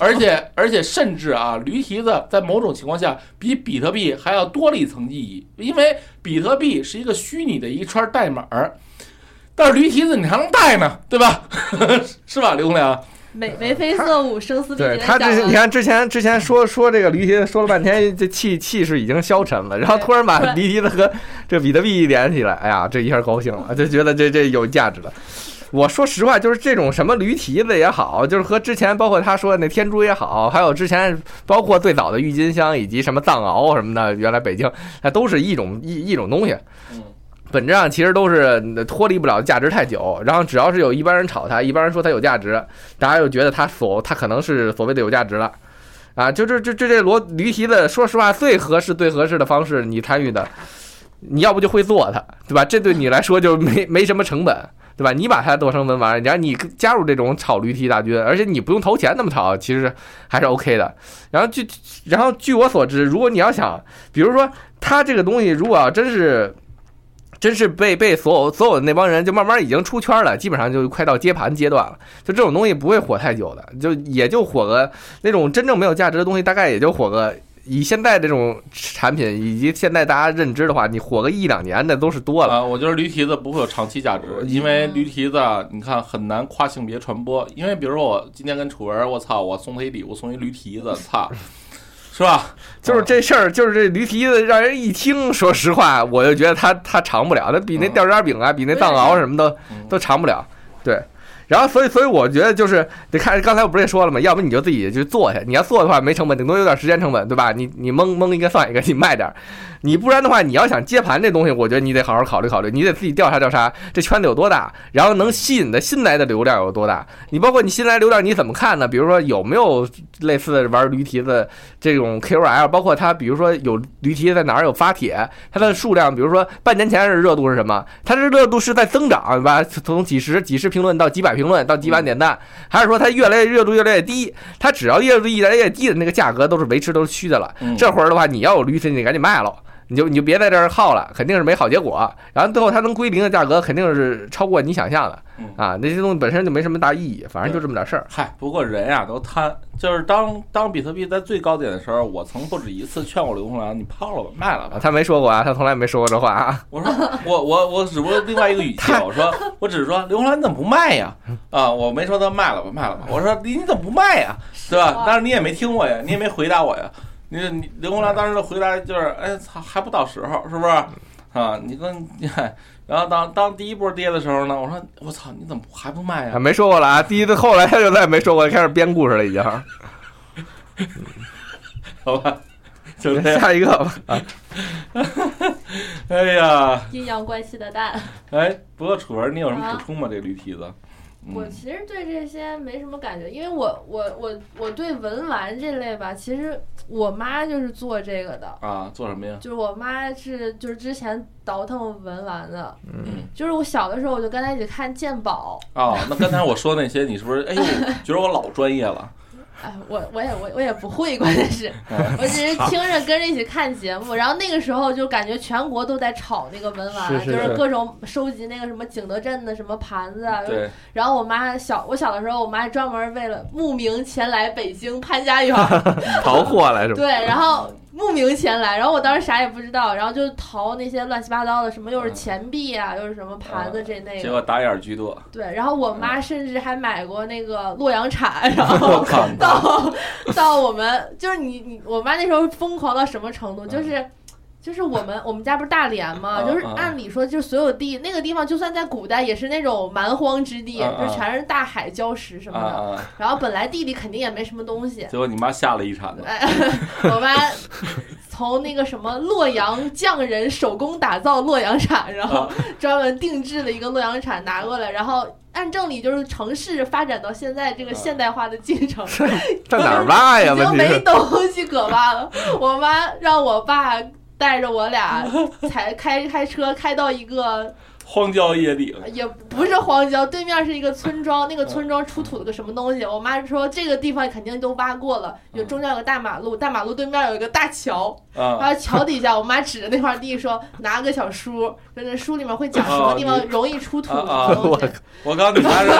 A: 而且，而且，甚至啊，驴蹄子在某种情况下比比特币还要多了一层意义，因为比特币是一个虚拟的一串代码儿，但是驴蹄子你还能带呢，对吧？[LAUGHS] 是吧，刘良？
B: 眉眉飞色舞，声嘶力竭。
C: 对他之你看之前之前说说这个驴蹄子说了半天，这气气势已经消沉了，然后突然把驴蹄子和这比特币连起来，哎呀，这一下高兴了，就觉得这这有价值了。我说实话，就是这种什么驴蹄子也好，就是和之前包括他说的那天珠也好，还有之前包括最早的郁金香以及什么藏獒什么的，原来北京那都是一种一一种东西。本质上其实都是脱离不了价值太久。然后只要是有一般人炒它，一般人说它有价值，大家又觉得它所它可能是所谓的有价值了啊。就这这这这罗驴蹄子，说实话最合适最合适的方式，你参与的，你要不就会做它，对吧？这对你来说就没没什么成本。对吧？你把它做成文玩，然后你加入这种炒驴蹄大军，而且你不用投钱那么炒，其实还是 OK 的。然后据然后据我所知，如果你要想，比如说它这个东西，如果要真是真是被被所有所有的那帮人就慢慢已经出圈了，基本上就快到接盘阶段了。就这种东西不会火太久的，就也就火个那种真正没有价值的东西，大概也就火个。以现在这种产品以及现在大家认知的话，你火个一两年的都是多了。
A: 啊，我觉得驴蹄子不会有长期价值，因为驴蹄子啊你看很难跨性别传播。因为比如说我今天跟楚文，我操，我送他一礼物，送一驴蹄子，操，是吧？
C: 就是这事儿，就是这驴蹄子，让人一听，说实话，我就觉得它它长不了，它比那吊渣饼啊，比那藏獒什么的
A: 嗯
C: 都长不了。对，然后所以所以我觉得就是得看刚才我不是也说了吗？要不你就自己去做去，你要做的话没成本，顶多有点时间成本，对吧？你你蒙蒙一个算一个，你卖点儿。你不然的话，你要想接盘这东西，我觉得你得好好考虑考虑，你得自己调查调查这圈子有多大，然后能吸引的新来的流量有多大。你包括你新来流量你怎么看呢？比如说有没有类似的玩驴蹄子这种 KOL，包括他比如说有驴蹄子在哪儿有发帖，它的数量，比如说半年前是热度是什么？它的热度是在增长，对吧？从几十几十评论到几百评论到几万点赞，还是说它越来越热度越来越低？它只要热度越来越低的那个价格都是维持都是虚的了。
A: 嗯
C: 这会儿的话，你要有驴蹄，你赶紧卖了。你就你就别在这儿耗了，肯定是没好结果。然后最后它能归零的价格肯定是超过你想象的
A: 嗯
C: 啊！那些东西本身就没什么大意义，反正就这么点事儿。
A: 嗨，不过人呀、都贪，就是当当比特币在最高点的时候，我曾不止一次劝过刘洪良，你抛了吧，卖了吧
C: 啊。他没说过啊，他从来没说过这话啊。
A: 我说我我我只不过另外一个语气，我说我只是说刘洪良你怎么不卖呀？啊，我没说他卖了吧，卖了吧。我说你你怎么不卖呀？对吧？但是你也没听我呀，你也没回答我呀。你你刘洪良当时的回答就是，哎操，还不到时候，是不是？啊，你跟你看，[LAUGHS] 然后当当第一波跌的时候呢，我说我操，你怎么还不卖
C: 啊，
A: 呀？
C: 没说过了啊。第一次后来他就再也没说过，开始编故事了已经。[LAUGHS]
A: 好吧，就这。
C: 下一个吧。啊，[LAUGHS]
A: 哎呀，
B: 阴阳怪气的蛋。
A: 哎，不过楚文，你有什么
B: 啊
A: 补充吗？这驴蹄子？嗯
B: 我其实对这些没什么感觉，因为我我我我对文玩这类吧，其实我妈就是做这个的，
A: 啊，做什么呀？
B: 就是我妈是就是之前倒腾文玩的，
A: 嗯，
B: 就是我小的时候我就跟她一起看鉴宝，
A: 哦，那刚才我说那些，你是不是？哎呦，[LAUGHS] 觉得我老专业了。
B: 哎，我我也我我也不会，关键是 [LAUGHS]
A: 哎
B: 我只是听着跟着一起看节目，然后那个时候就感觉全国都在炒那个文玩，
C: 是是
B: 就是各种收集那个什么景德镇的什么盘子啊，
A: 对，
B: 然后我妈小我小的时候，我妈还专门为了慕名前来北京潘家园儿，[LAUGHS]
C: 淘货来是吧？
B: 对，然后慕名前来，然后我当时啥也不知道，然后就淘那些乱七八糟的，什么又是钱币啊，又是什么盘子这那个，
A: 结果打眼居多。
B: 对，然后我妈甚至还买过那个洛阳铲，[LAUGHS] 然后！到到我们就是你你我妈那时候疯狂到什么程度，就是。就是我们我们家不是大连嘛？就是按理说，就是所有地那个地方，就算在古代也是那种蛮荒之地，就全是大海礁石什
A: 啊
B: 么的。
A: 啊！
B: 然后本来地里肯定也没什么东西，
A: 结果你妈下了一铲子。
B: 哎，我妈从那个什么洛阳匠人手工打造洛阳铲，然后
A: 啊
B: 专门定制了一个洛阳铲拿过来，然后按正理就是城市发展到现在这个现代化的进程，[LAUGHS]
C: 在哪儿挖呀？
B: 已经没东西可挖了。我妈让我爸带着我俩才开开车开到一个
A: 荒郊野岭，
B: 也不是荒郊，对面是一个村庄，那个村庄出土了个什么东西？我妈说这个地方肯定都挖过了，有中间有个大马路，大马路对面有一个大桥，然
A: 啊，
B: 后桥底下，我妈指着那块地说拿个小书，说那书里面会讲什么地方容易出土什
A: 啊
B: 么东西。
A: 我告诉你妈是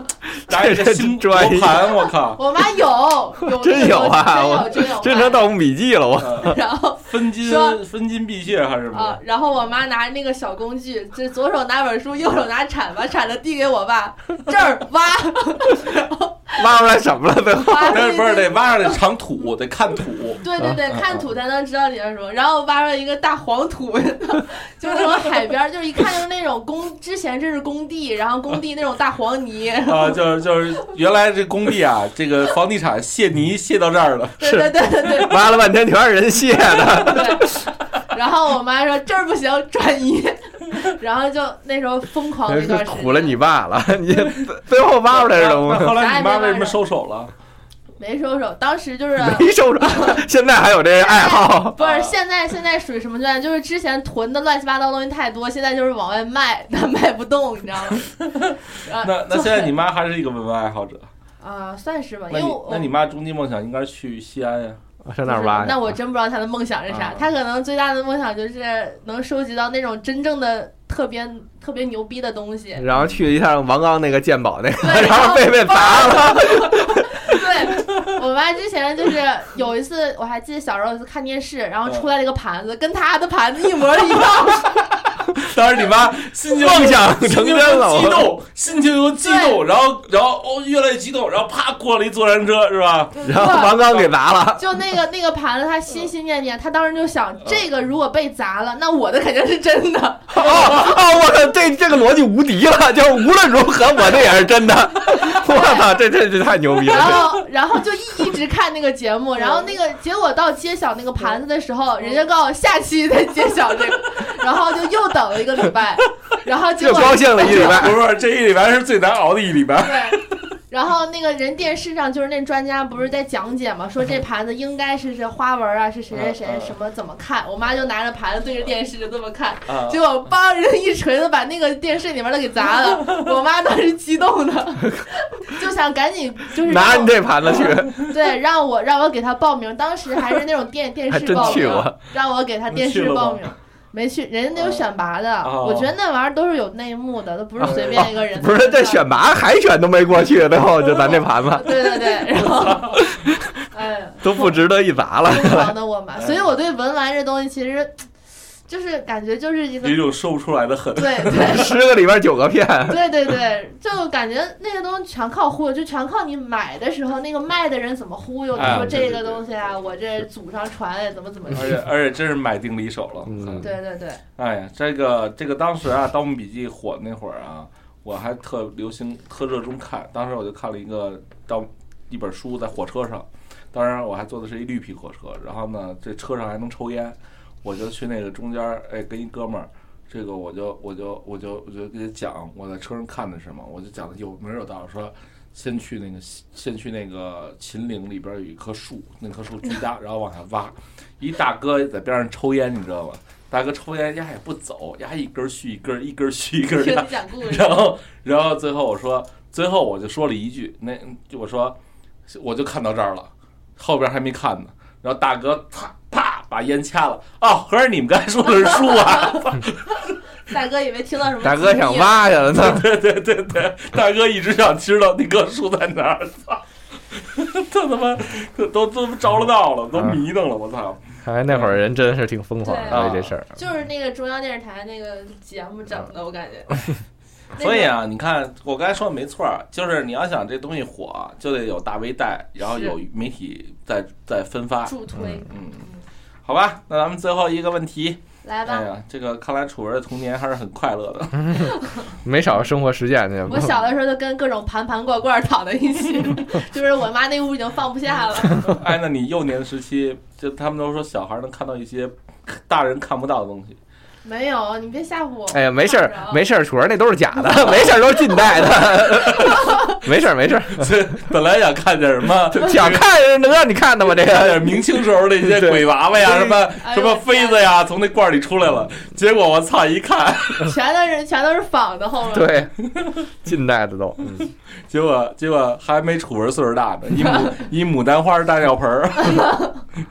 A: [LAUGHS] 拿一个新罗盘，我靠，
B: 我妈有 [LAUGHS] 有
C: 真有啊
B: 真有
C: 真成《盗墓笔记》了，我
A: 呃 [LAUGHS]
B: 然后
A: 分金
B: 说
A: 分金辟穴还是什么
B: 啊？，然后我妈拿那个小工具，这左手拿本书，右手拿铲，把铲子递给我爸，这儿挖，[LAUGHS]
C: 挖出来什么了？最后
B: 挖
A: 但是不是得挖上来长土，得看土。
B: 对对对，看土才能知道里面什么。然后挖出来一个大黄土，[LAUGHS] 就是那种海边，就是一看就是那种工，之前这是工地，然后工地那种大黄泥。[LAUGHS]
A: 啊，就是就是原来这工地啊，这个房地产卸泥卸到这儿了，
B: 对对对对对
C: 挖了半天全是人卸的，
B: 对。然后我妈说这儿不行，转移。然后就那时候疯狂了一段时间。[LAUGHS]
C: 苦了你爸了，你最后挖出来是怎
A: 那
C: 么？
A: 后来你妈为什么收手了？
B: 没收手，当时就是
C: 没收着，现在还有这个爱好。
B: 不是现在现在属于什么状态？就是之前囤的乱七八糟东西太多，现在就是往外卖，但卖不动，你知道吗？啊
A: 那那现在你妈还是一个文玩爱好者，
B: 啊、算是吧，因
A: 那你
B: 为我
A: 那你妈终极梦想应该去西安呀？
C: 上哪儿挖呀？
B: 那我真不知道他的梦想是啥
A: 啊。
B: 他可能最大的梦想就是能收集到那种真正的特别特别牛逼的东西。
C: 然后去一趟王刚那个鉴宝那个，然后被被砸了。
B: 对我妈之前就是有一次，我还记得小时候有一次看电视，然后出来了一个盘子，跟他的盘子一模一样。[LAUGHS]
A: 当时你妈心情
C: 梦想成真了
A: 激动，心情又激动，然后然后哦越来越激动，然后啪过了一坐山车是吧？
C: 然后王刚给砸了。
B: 就那个那个盘子，他心心念念，他当时就想，这个如果被砸了，那我的肯定是真的。
C: 哦哦，我靠，这这个逻辑无敌了，就是无论如何我这也是真的。[LAUGHS] 我操，这这这太牛逼了然！
B: 后，然后就一一直看那个节目，然后那个结果到揭晓那个盘子的时候，人家告诉我下期再揭晓这个，然后就又等了一个礼拜，[LAUGHS] 然后结果
C: 又高兴了一礼拜。
A: 不是，这一礼拜是最难熬的一礼拜。
B: 对，然后那个人电视上就是那专家不是在讲解嘛，说这盘子应该是是花纹啊，是谁谁谁什么怎么看，我妈就拿着盘子对着电视就这么看，
A: 啊
B: 结果梆人一锤子把那个电视里面的给砸了，我妈当时激动的 [LAUGHS] 就想赶紧就是
C: 拿你这盘子去，
B: 对让我让我给她报名，当时还是那种电 [LAUGHS] 电视报名，让我给她电视报名。没去，人家那有选拔的，
A: 哦
B: 我觉得那玩意儿都是有内幕的，都不是随便一个人。
C: 不是这选拔海选都没过去，最后就咱这盘子 [LAUGHS]
B: 对对对，然后，[LAUGHS] 哎，
C: 都不值得一砸了。
B: 疯狂的我嘛，所以我对文玩这东西其实就是感觉就是一个
A: 有一种说不出来的狠。[LAUGHS]
B: 对对
C: 十个里边九个骗，
B: 对对对，就感觉那个东西全靠忽悠，就全靠你买的时候那个卖的人怎么忽悠，
A: 哎
B: 你说这个东西啊，我这祖上传的怎么怎么
A: 而且而且真是买定离手了。[LAUGHS]
C: 嗯
B: 对对对，
A: 哎呀，这个这个当时啊，《盗墓笔记》火那会儿啊，我还特流行特热衷看。当时我就看了一个盗一本书，在火车上。当然我还坐的是一绿皮火车，然后呢，这车上还能抽烟，我就去那个中间儿，哎，跟一哥们儿。这个我就我就我就我就给他讲我在车上看的什么，我就讲的有门儿有道儿，说先去那个先去那个秦岭里边有一棵树，那棵树巨大，然后往下挖，一大哥在边上抽烟，你知道吗？大哥抽烟，丫也不走，丫一根续一根，一根续一根，丫
B: 听你讲故事，
A: 然后，然后最后我说，最后我就说了一句，那就我说，我就看到这儿了，后边还没看呢。然后大哥啪啪把烟掐了，哦，合着你们刚才说的是书啊？[LAUGHS]
B: 大哥以为听到什么，
C: 大哥想，挖去了呢。[LAUGHS]
A: 对对对对，大哥一直想知道那棵树在哪儿。操，这他妈都都着了道了，都迷瞪了，我操！
C: 看来那会儿人真是挺疯狂
B: 对
C: 的，为这事儿。
B: 就是那个中央电视台那个节目整的，我感觉。[LAUGHS]
A: 所以，啊，你看我刚才说的没错儿，就是你要想这东西火，就得有大 V 带，然后有媒体在在分发。
B: 助推，
A: 嗯，好吧，那咱们最后一个问题。
B: 来吧。
A: 哎呀，这个看来楚文的童年还是很快乐的。[LAUGHS]
C: 没少生活实践去。
B: 我小的时候就跟各种盘盘罐罐躺在一起，[LAUGHS] 就是我妈那屋已经放不下了。
A: 哎，那你幼年时期，就他们都说小孩能看到一些大人看不到的东西。
B: 没有，你别吓唬我。
C: 哎呀，没事儿没事儿，楚儿那都是假的，没事儿都是近代的，[LAUGHS] 没事儿没事儿，
A: 本来想看点什么，[LAUGHS]
C: 想看能让你看的吗？这个
A: 明清时候那些鬼娃娃呀，什么什么妃子呀，从那罐里出来了。结果我操，一看，
B: 全都是全都是仿的，后面。
C: 对，近代的都，嗯 [LAUGHS]
A: 结果结果还没楚儿岁数大呢，一牡一牡丹花大尿盆儿。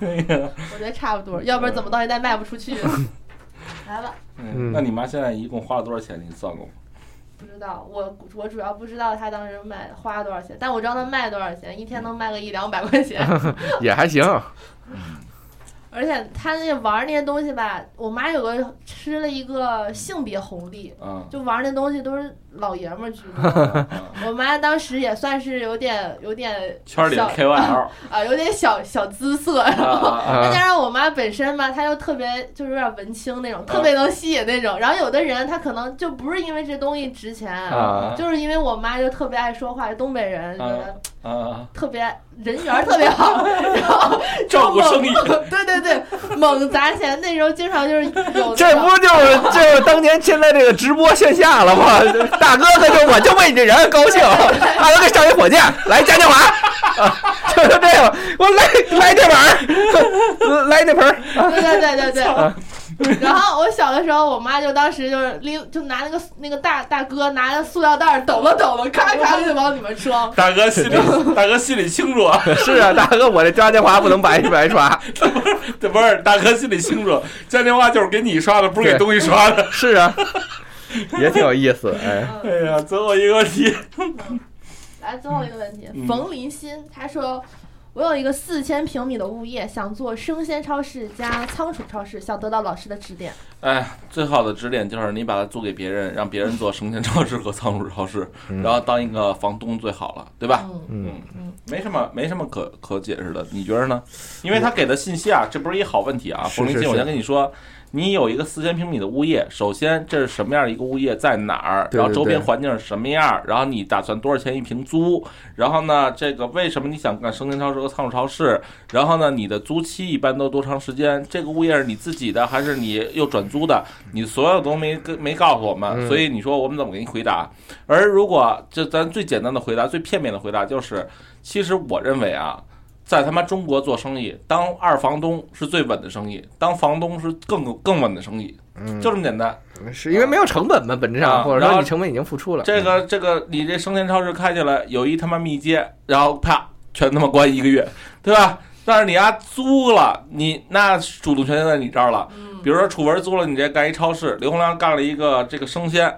A: 哎呀，
B: 我觉得差不多，要不然怎么到现在卖不出去？来吧，
A: 嗯，那你妈现在一共花了多少钱？你算过吗？
B: 不知道，我我主要不知道他当时卖花多少钱，但我知道他卖多少钱，一天能卖个一两百块钱。[LAUGHS]
C: 也还行。
B: 而且他那玩那些东西吧，我妈有个吃了一个性别红利，
A: 啊，
B: 就玩那东西都是老爷们儿居多。
A: 啊
B: 我妈当时也算是有点有点
A: 圈里的
B: 小
A: KOL [LAUGHS]
B: 啊，有点小小姿色，然后
A: 啊
B: 再加上我妈本身吧，她又特别就是有点文青那种，特别能吸引那种。然后有的人他可能就不是因为这东西值钱，
C: 啊。
B: 就是因为我妈就特别爱说话，东北人，觉得
A: 啊，
B: 特别人缘特别好，[LAUGHS] 然后
A: 照顾生意 [LAUGHS]
B: 对对对，猛砸钱。那时候经常就是有 [LAUGHS]
C: 这不就是就是当年现在这个直播线下了吗？大哥他就我就为你这人高兴，大哥给上一火箭，来嘉年华，啊，就是这个，我来来这碗儿，来那盆儿，
B: 对对对对对。[LAUGHS] 然后我小的时候，我妈就当时就是拎，就拿那个那个大大哥拿着塑料袋儿抖了抖了，咔咔就往里面装。
A: 大哥心里大哥心里清楚啊，
C: 是啊，大哥我这嘉年华不能白白刷，
A: 这不是大哥心里清楚，嘉年华就是给你刷的，不是给东西刷的。
C: 是啊，也挺有意思。哎，
B: 嗯
A: 哎呀，最后一个问题，
B: 来，最后一个问题，
A: 嗯
B: 冯林鑫他说。我有一个四千平米的物业，想做生鲜超市加仓储超市，想得到老师的指点。
A: 哎，最好的指点就是你把它租给别人，让别人做生鲜超市和仓储超市，
C: 嗯
A: 然后当一个房东最好了，对吧？
B: 嗯
C: 嗯
B: 嗯，
A: 没什么，没什么可可解释的，你觉得呢？因为他给的信息啊，这不是一好问题啊。冯林静，我先跟你说，你有一个四千平米的物业，首先这是什么样的一个物业，在哪儿，然后周边环境是什么样，然后你打算多少钱一平租，然后呢，这个为什么你想干生鲜超市和仓储超市？然后呢，你的租期一般都多长时间？这个物业是你自己的还是你又转租的？你所有都没跟没告诉我们，
C: 嗯
A: 所以你说我们怎么给你回答？而如果就咱最简单的回答、最片面的回答就是，其实我认为啊，在他妈中国做生意，当二房东是最稳的生意，当房东是更更稳的生意，
C: 嗯，
A: 就这么简单。
C: 是因为没有成本嘛，本质
A: 啊
C: 上，或者
A: 然后
C: 说你成本已经付出了。
A: 这个这个，你这生鲜超市开起来有一他妈密接，然后啪全他妈关一个月，对吧？但是你丫租了，你那主动权就在你这儿了。比如说楚文租了你这干一超市，刘洪良干了一个这个生鲜，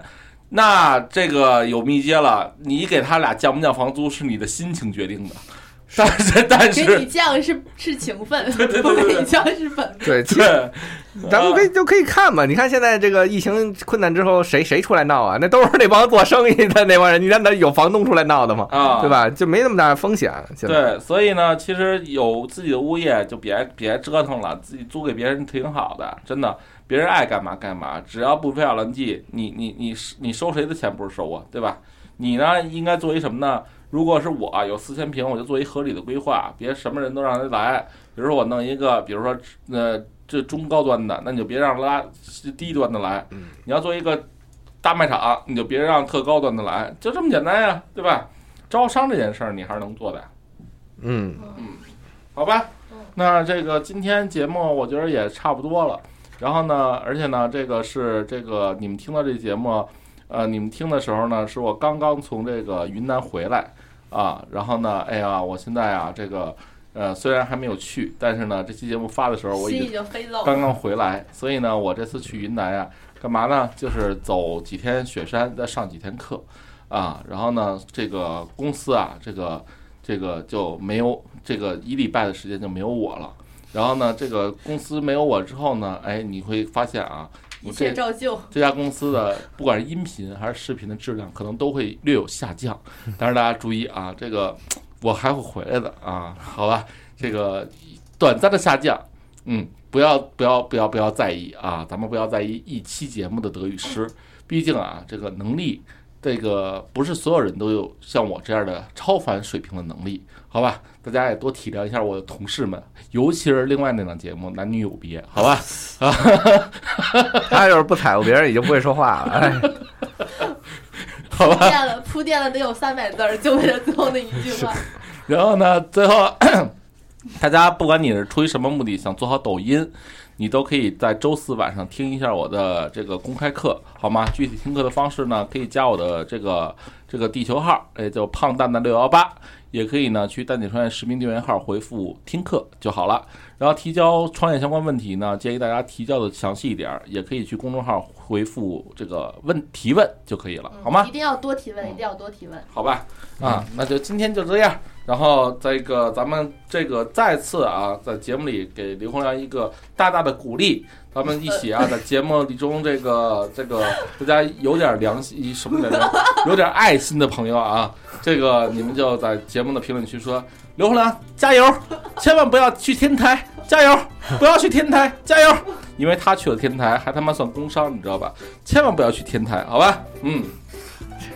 A: 那这个有密接了，你给他俩降不降房租是你的心情决定的。但是但
B: 给你
A: 是
B: 降是是情分，
A: 对对
B: 不
A: 对对
B: 给你降是本分。
C: 对，
A: 对，
C: 咱们可以就可以看嘛。你看现在这个疫情困难之后，谁谁出来闹啊？那都是那帮做生意的那帮人。你看那有房东出来闹的嘛？
A: 啊，
C: 对？吧？就没那么大风险。
A: 对，所以呢，其实有自己的物业就别别折腾了，自己租给别人挺好的，真的，别人爱干嘛干嘛，只要不非法乱纪，你你你你收谁的钱不是收啊，对吧？你呢应该作为什么呢？如果是我有四千平，我就做一合理的规划，别什么人都让人来。比如说我弄一个，比如说呃这中高端的，那你就别让拉低端的来。
C: 嗯
A: 你要做一个大卖场，你就别让特高端的来，就这么简单呀，对吧？招商这件事儿你还是能做的嗯。
C: 嗯，
A: 好吧
B: 嗯，
A: 那这个今天节目我觉得也差不多了。然后呢，而且呢，这个是这个你们听到这节目，呃，你们听的时候呢，是我刚刚从这个云南回来啊。然后呢，哎呀，我现在啊，这个呃，虽然还没有去，但是呢，这期节目发的时候我已经。刚刚回来，所以呢，我这次去云南呀，干嘛呢？就是走几天雪山，再上几天课，啊，然后呢，这个公司啊，这个这个就没有这个一礼拜的时间就没有我了。然后呢，这个公司没有我之后呢，哎，你会发现啊，
B: 一切照旧。
A: 这家公司的不管是音频还是视频的质量，可能都会略有下降。[LAUGHS] 但是大家注意啊，这个我还会回来的啊，好吧？这个短暂的下降，嗯，不要不要不要不要在意啊，咱们不要在意一期节目的得与失，毕竟啊，这个能力。这个不是所有人都有像我这样的超凡水平的能力，好吧？大家也多体谅一下我的同事们，尤其是另外那档节目《男女有别》，好吧？
C: 他要是不踩过别人，已经不会说话了。哎，[LAUGHS]
A: 好吧
B: 铺。垫了铺垫了得有三百字儿，就为了最后那一句话。
A: 然后呢，最后 [COUGHS] 大家不管你是出于什么目的想做好抖音，你都可以在周四晚上听一下我的这个公开课，好吗？具体听课的方式呢，可以加我的这个这个地球号，哎，叫胖蛋蛋六幺八，也可以呢去蛋姐创业实名订阅号回复听课就好了。然后提交创业相关问题呢，建议大家提交的详细一点儿，也可以去公众号回复这个问提问就可以了，好吗
B: 嗯一？定要多提问，一定要多提问。
A: 好吧，啊，那就今天就这样。然后这个咱们这个再次啊，在节目里给刘洪良一个大大的鼓励，咱们一起啊，在节目里中这个 [LAUGHS] 这个大家有点良心什么来着，有点爱心的朋友啊，[LAUGHS] 这个你们就在节目的评论区说刘洪良加油，千万不要去天台，加油，不要去天台，加油，[LAUGHS] 因为他去了天台还他妈算工伤，你知道吧？千万不要去天台，好吧？嗯。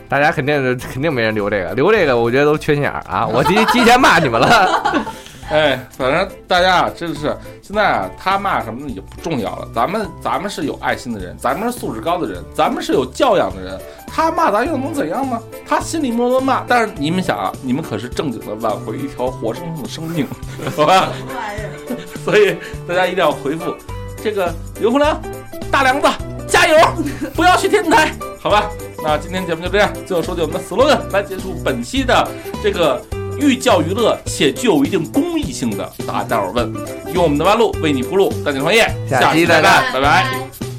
C: 大家肯定肯定没人留这个，留这个我觉得都缺心眼儿啊！我提提前骂你们了。
A: 哎，反正大家啊，真的是现在啊，他骂什么的已经不重要了。咱们咱们是有爱心的人，咱们是素质高的人，咱们是有教养的人。他骂咱又能怎样呢？他心里默默骂，但是你们想啊，你们可是正经的挽回一条活生生的生命，好吧？所以大家一定要回复这个刘洪良，大梁子加油，不要去天台，好吧？那今天节目就这样，最后说句我们的 slogan 来结束本期的这个寓教于乐且具有一定公益性的答大伙儿问，用我们的弯路为你铺路，带你创业，
C: 下期再
A: 期再
C: 见。
A: 拜拜。